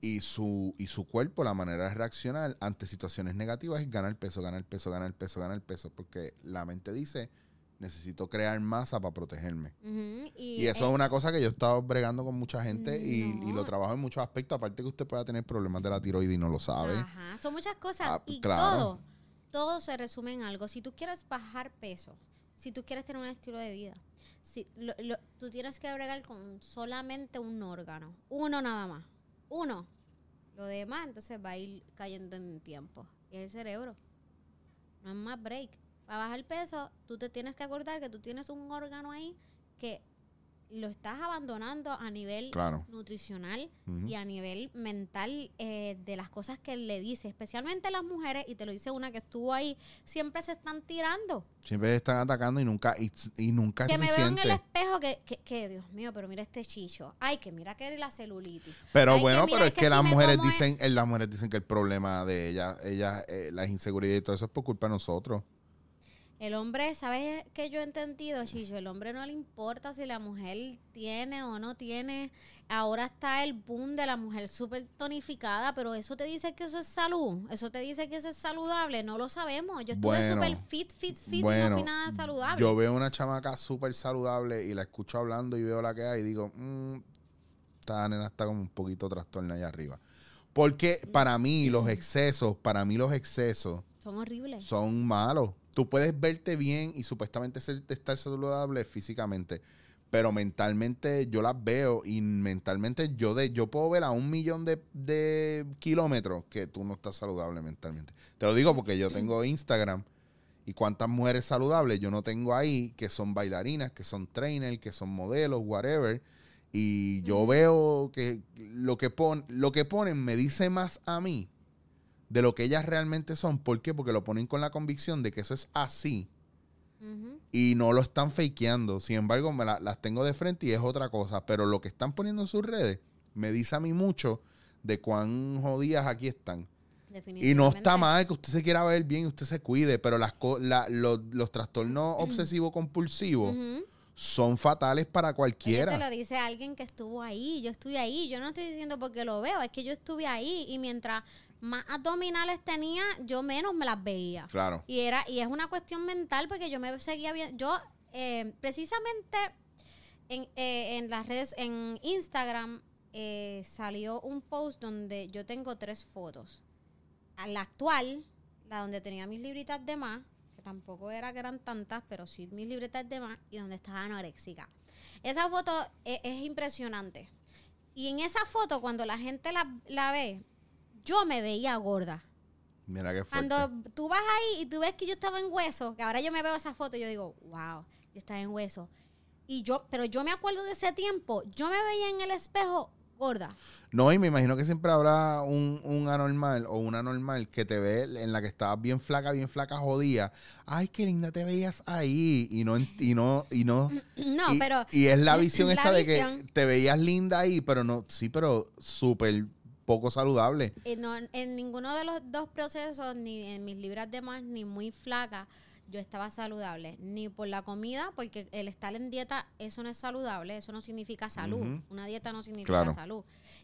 y su, y su cuerpo, la manera de reaccionar ante situaciones negativas es ganar peso, ganar peso, ganar peso, ganar peso, porque la mente dice, necesito crear masa para protegerme. Y, eso es una cosa que yo he estado bregando con mucha gente y, y lo trabajo en muchos aspectos, aparte que usted pueda tener problemas de la tiroides y no lo sabe. Ajá, son muchas cosas Ah, y claro. todo, todo se resume en algo. Si tú quieres bajar peso, si tú quieres tener un estilo de vida, si lo- lo- tú tienes que bregar con solamente un órgano, uno nada más, uno. Lo demás entonces va a ir cayendo en tiempo. Y es el cerebro. No es más break. Para bajar peso, tú te tienes que acordar que tú tienes un órgano ahí que lo estás abandonando a nivel Claro. nutricional y a nivel mental eh, de las cosas que le dice, especialmente las mujeres, y te lo dice una que estuvo ahí, siempre se están tirando. Siempre están atacando y nunca, y, y nunca es que me veo en el espejo que, que, que, Dios mío, pero mira este chicho. Ay, que mira que la celulitis. Pero Ay, bueno, pero es que las mujeres dicen, eh, las mujeres dicen que el problema de ellas, ellas, eh, las inseguridades y todo eso es por culpa de nosotros. El hombre, ¿sabes qué yo he entendido, Chicho? El hombre no le importa si la mujer tiene o no tiene. Ahora está el boom de la mujer súper tonificada, pero eso te dice que eso es salud. Eso te dice que eso es saludable. No lo sabemos. Yo estuve Bueno, súper fit, fit, fit y no fui nada saludable. Yo veo una chamaca súper saludable y la escucho hablando y veo la que hay y digo, mm, esta nena está como un poquito trastorna allá arriba. Porque para mí los excesos, para mí los excesos Son horribles. son malos. Tú puedes verte bien y supuestamente ser- estar saludable físicamente, pero mentalmente yo las veo y mentalmente yo de yo puedo ver a un millón de, de kilómetros que tú no estás saludable mentalmente. Te lo digo porque yo tengo Instagram y cuántas mujeres saludables yo no tengo ahí que son bailarinas, que son trainers, que son modelos, whatever. Y yo veo que lo que, pon, lo que ponen me dice más a mí de lo que ellas realmente son. ¿Por qué? Porque lo ponen con la convicción de que eso es así y no lo están fakeando. Sin embargo, me la- las tengo de frente y es otra cosa. Pero lo que están poniendo en sus redes me dice a mí mucho de cuán jodidas aquí están. Y no está mal que usted se quiera ver bien y usted se cuide, pero las la- los, los trastornos obsesivos compulsivos Ujú. son fatales para Oye, cualquiera. te lo dice alguien que estuvo ahí. Yo estuve ahí. Yo no estoy diciendo porque lo veo, es que yo estuve ahí. Y mientras más abdominales tenía, yo menos me las veía. Claro. Y era y es una cuestión mental porque yo me seguía bien. Yo, eh, precisamente en, eh, en las redes, en Instagram, eh, salió un post donde yo tengo tres fotos. La actual, la donde tenía mis libritas de más, que tampoco era que eran tantas, pero sí mis libritas de más, y donde estaba anoréxica. Esa foto e- es, impresionante. Y en esa foto, cuando la gente la, la ve, yo me veía gorda. Mira qué fuerte. Cuando tú vas ahí y tú ves que yo estaba en hueso, que ahora yo me veo esa foto y yo digo, wow, yo estaba en hueso. Y yo, pero yo me acuerdo de ese tiempo, yo me veía en el espejo gorda. No, y me imagino que siempre habrá un, un anormal o una normal que te ve en la que estabas bien flaca, bien flaca, jodida. Ay, qué linda te veías ahí. Y no, y no, y no. No, y, pero y es la visión la esta de que te veías linda ahí, pero no, sí, pero súper poco saludable. eh, no, en ninguno de los dos procesos, ni en mis libras de más, ni muy flaca, yo estaba saludable. Ni por la comida, porque el estar en dieta, eso no es saludable, eso no significa salud. Una dieta no significa Claro. salud.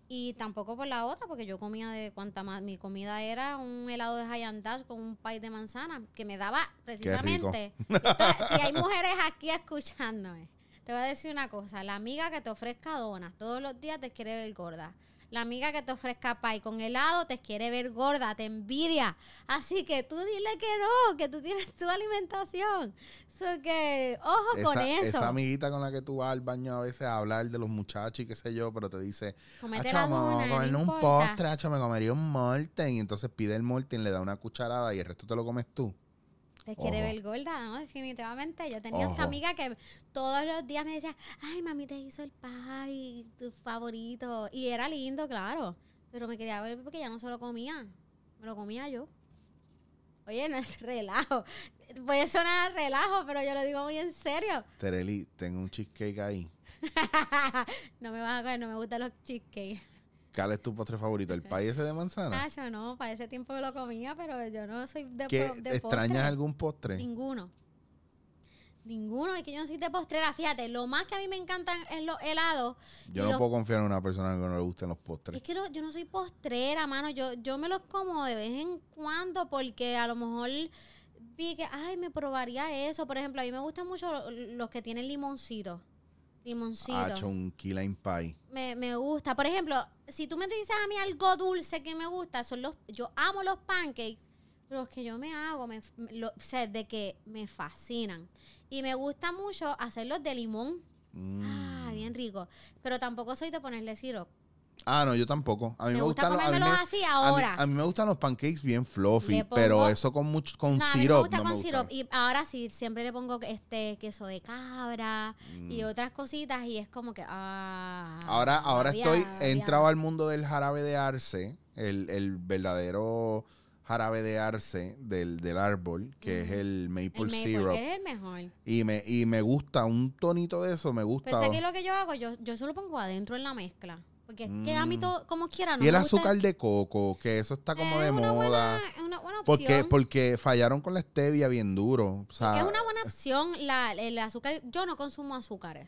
Y tampoco por la otra, porque yo comía de cuanta más. Mi comida era un helado de Haagen Dazs con un pie de manzana, que me daba precisamente. Esto- si hay mujeres aquí escuchándome, te voy a decir una cosa: la amiga que te ofrezca donas todos los días te quiere ver gorda. La amiga que te ofrezca pie con helado te quiere ver gorda, te envidia. Así que tú dile que no, que tú tienes tu alimentación. So que, ojo con Esa, eso. esa amiguita con la que tú vas al baño a veces a hablar de los muchachos y qué sé yo, pero te dice, Comete "Acho, la vamos comernos un importa". postre, acho, me comería un molten. Y entonces pide el molten, le da una cucharada y el resto te lo comes tú. Te quiere ver gorda, ¿no? Definitivamente. Yo tenía esta amiga que todos los días me decía, ay, mami te hizo el pie, tu favorito. Y era lindo, claro. Pero me quería ver porque ya no se lo comía. Me lo comía yo. Oye, no es relajo. Puede sonar relajo, pero yo lo digo muy en serio. Tereli, tengo un cheesecake ahí. no me vas a comer, no me gustan los cheesecakes. ¿Cuál es tu postre favorito? ¿El pay ese de manzana? Ah, yo no, para ese tiempo lo comía, pero yo no soy de, ¿Qué, de ¿Extrañas postre. algún postre? Ninguno. Ninguno, es que yo no soy de postrera. Fíjate, lo más que a mí me encantan es los helados. Yo no los- puedo confiar en una persona que no le gusten los postres. Es que yo no soy postrera, mano. Yo, yo me los como de vez en cuando porque a lo mejor vi que, ay, me probaría eso. Por ejemplo, a mí me gustan mucho lo- los que tienen limoncito. Limoncito. Hecho un key lime pie. me, me gusta. Por ejemplo, si tú me dices a mí algo dulce que me gusta, son los, yo amo los pancakes, pero los que yo me hago, me, lo- o sea, de que me fascinan. Y me gusta mucho hacerlos de limón. Mm. Ah, bien rico. Pero tampoco soy de ponerle sirope. Ah, no, yo tampoco. A mí me, Me gusta gustan los- a mí comérmelos me- así a mí- ahora. A mí, me gustan los pancakes bien fluffy, pero eso con mucho con No, a mí me syrup gusta no con me syrup. Y ahora sí, siempre le pongo este queso de cabra y Mm. otras cositas. Y es como que. Ah, Ahora, ahora había- estoy, he entrado al mundo del jarabe de arce, el, el verdadero jarabe de arce del, del árbol, que es el El maple, maple, syrup. es el mejor. Y me, y me gusta, un tonito de eso me gusta. Pensé que lo que yo hago, yo, yo solo pongo adentro en la mezcla. Porque es que a mí Mm. todo, como quiera, no y el me gusta- azúcar de coco, que eso está como es de una moda. Buena, es una buena opción. Porque, porque fallaron con la stevia bien duro. O sea, es una buena opción la, el azúcar. Yo no consumo azúcares.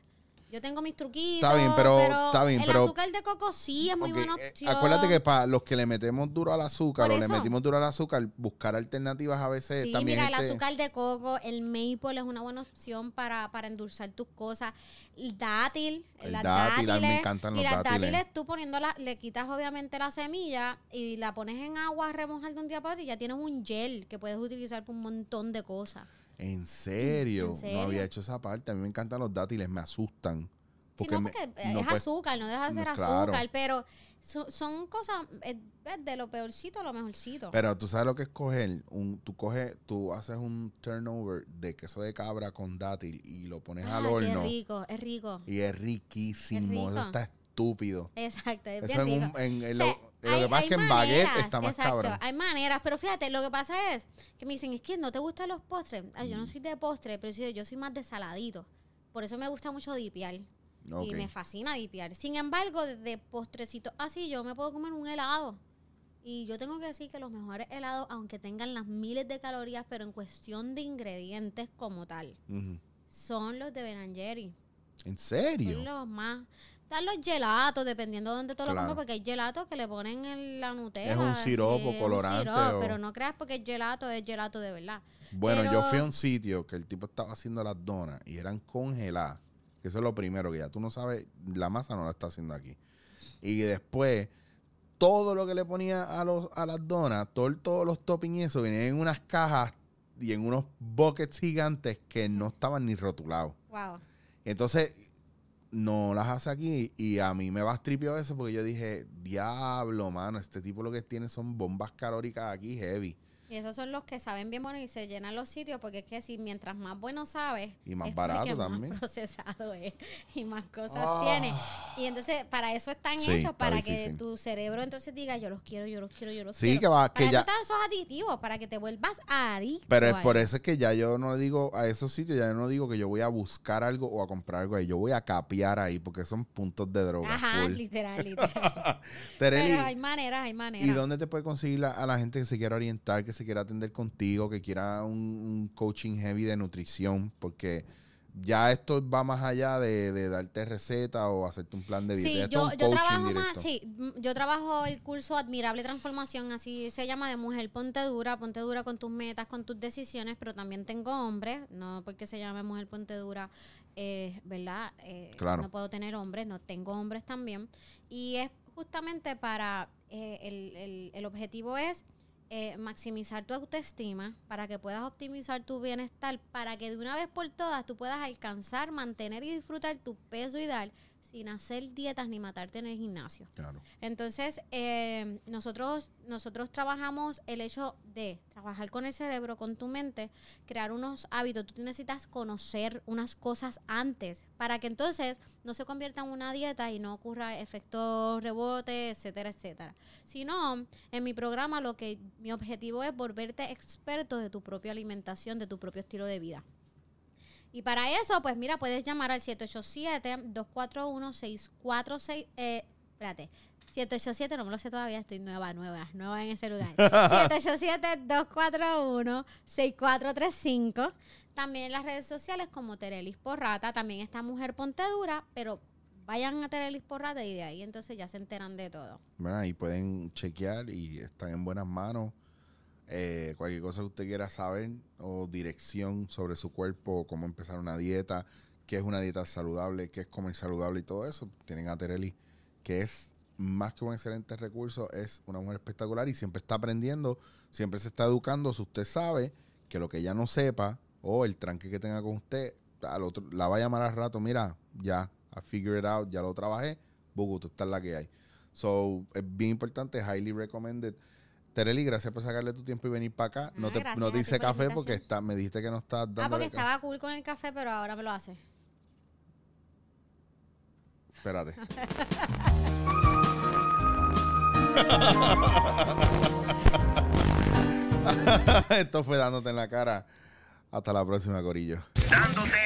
Yo tengo mis truquitos. Está bien, pero- está bien, el pero- azúcar de coco sí es muy Ok, buena eh, acuérdate que para los que le metemos duro al azúcar o le metimos duro al azúcar, buscar alternativas a veces Sí, también. mira, el este- azúcar de coco, el maple es una buena opción para, para endulzar tus cosas. El dátil, El las dátil, mí me dátiles, encantan y los las dátiles. dátiles tú poniéndola, le quitas obviamente la semilla y la pones en agua a remojar de un día para otro y ya tienes un gel que puedes utilizar para un montón de cosas. ¿En serio? ¿En serio? No había hecho esa parte. A mí me encantan los dátiles, me asustan. Sí, no, me- porque no es azúcar, no deja de ser no, claro. azúcar, pero son, son cosas eh, de lo peorcito a lo mejorcito. Pero tú sabes lo que es coger. Un, tú coges, tú haces un turnover de queso de cabra con dátil y lo pones al Ay, horno. Es rico, es rico. Y es riquísimo. Es Eso está estúpido. Exacto, es Eso bien en, rico. un, en, en O lo, sea, en lo hay- que pasa es hay que en baguette está más exacto, cabrón. Hay maneras, pero fíjate, lo que pasa es que me dicen, es que no te gustan los postres. Ay, Mm. yo no soy de postre, pero sí, yo soy más de saladito. Por eso me gusta mucho dipiar. Y me fascina dipiar. Sin embargo, de, postrecitos así, yo me puedo comer un helado. Y yo tengo que decir que los mejores helados, aunque tengan las miles de calorías, pero en cuestión de ingredientes como tal, son los de Ben Jerry. ¿En Son serio? los más. Están los gelatos, dependiendo de dónde tú lo Claro. compras, porque hay gelatos que le ponen en la Nutella. Es un siropo eh, un colorante siropo, o- Pero no creas porque es gelato, es gelato de verdad. Bueno, yo fui a un sitio que el tipo estaba haciendo las donas y eran congeladas. Que eso es lo primero, que ya tú no sabes, la masa no la está haciendo aquí. Y después, todo lo que le ponía a, los, a las donas, todo, todos los toppings y eso, venían en unas cajas y en unos buckets gigantes que no estaban ni rotulados. Wow. Entonces, no las hace aquí y a mí me va tripio eso porque yo dije, diablo, mano, este tipo lo que tiene son bombas calóricas aquí heavy. Y esos son los que saben bien bueno y se llenan los sitios, porque es que si mientras más bueno sabes, Y más barato también. Más procesado es y más cosas Ah. tiene. Y entonces, para eso están Sí, hechos, para que tu cerebro entonces diga, yo los quiero, yo los quiero, yo los Sí, quiero. que va, Para que eso están esos aditivos, para que te vuelvas adicto. Pero es por eso es que ya yo no digo a esos sitios, ya yo no digo que yo voy a buscar algo o a comprar algo ahí. Yo voy a capear ahí porque son puntos de droga. Ajá, full. literal, literal. Pero hay maneras, hay maneras. ¿y dónde te puede conseguir la- a la gente que se quiera orientar, que se quiera atender contigo, que quiera un, un coaching heavy de nutrición? Porque ya esto va más allá de, de darte receta o hacerte un plan de dieta. Sí, yo, trabajo más, sí, mm, yo trabajo el curso Admirable Transformación, así se llama de mujer, ponte dura, ponte dura con tus metas, con tus decisiones, pero también tengo hombres, no porque se llame mujer, ponte dura, eh, ¿verdad? Eh, Claro. No puedo tener hombres, no tengo hombres también. Y es justamente para, eh, el, el- el objetivo es eh, maximizar tu autoestima para que puedas optimizar tu bienestar, para que de una vez por todas tú puedas alcanzar, mantener y disfrutar tu peso ideal sin hacer dietas ni matarte en el gimnasio. Claro. Entonces, eh, nosotros, nosotros trabajamos el hecho de trabajar con el cerebro, con tu mente, crear unos hábitos. Tú necesitas conocer unas cosas antes para que entonces no se convierta en una dieta y no ocurra efectos rebote, etcétera, etcétera. Si no, en mi programa lo que mi objetivo es volverte experto de tu propia alimentación, de tu propio estilo de vida. Y para eso, pues mira, puedes llamar al 787-241-646. Eh, espérate. 787, no me lo sé todavía, estoy nueva, nueva, nueva en ese lugar. 787-241-6435. También en las redes sociales como Terelis Porrata. También está Mujer Ponte Dura, pero vayan a Terelis Porrata y de ahí entonces ya se enteran de todo. Bueno, ahí pueden chequear y están en buenas manos. Eh, cualquier cosa que usted quiera saber o dirección sobre su cuerpo, cómo empezar una dieta, qué es una dieta saludable, qué es comer saludable y todo eso, tienen a Tereli, que es más que un excelente recurso, es una mujer espectacular y siempre está aprendiendo, siempre se está educando. Si usted sabe que lo que ella no sepa o el tranque que tenga con usted, al otro, la va a llamar al rato, mira, ya, I figured it out, ya lo trabajé, Bugu, tú estás la que hay. So, es bien importante, highly recommended. Tereli, gracias por sacarle tu tiempo y venir para acá. no Ah, te, no te ti hice por la café porque está, me dijiste que no estás dando. Ah, porque estaba cool con el café, pero ahora me lo hace. Espérate. Esto fue dándote en la cara. Hasta la próxima, Corillo. Dándote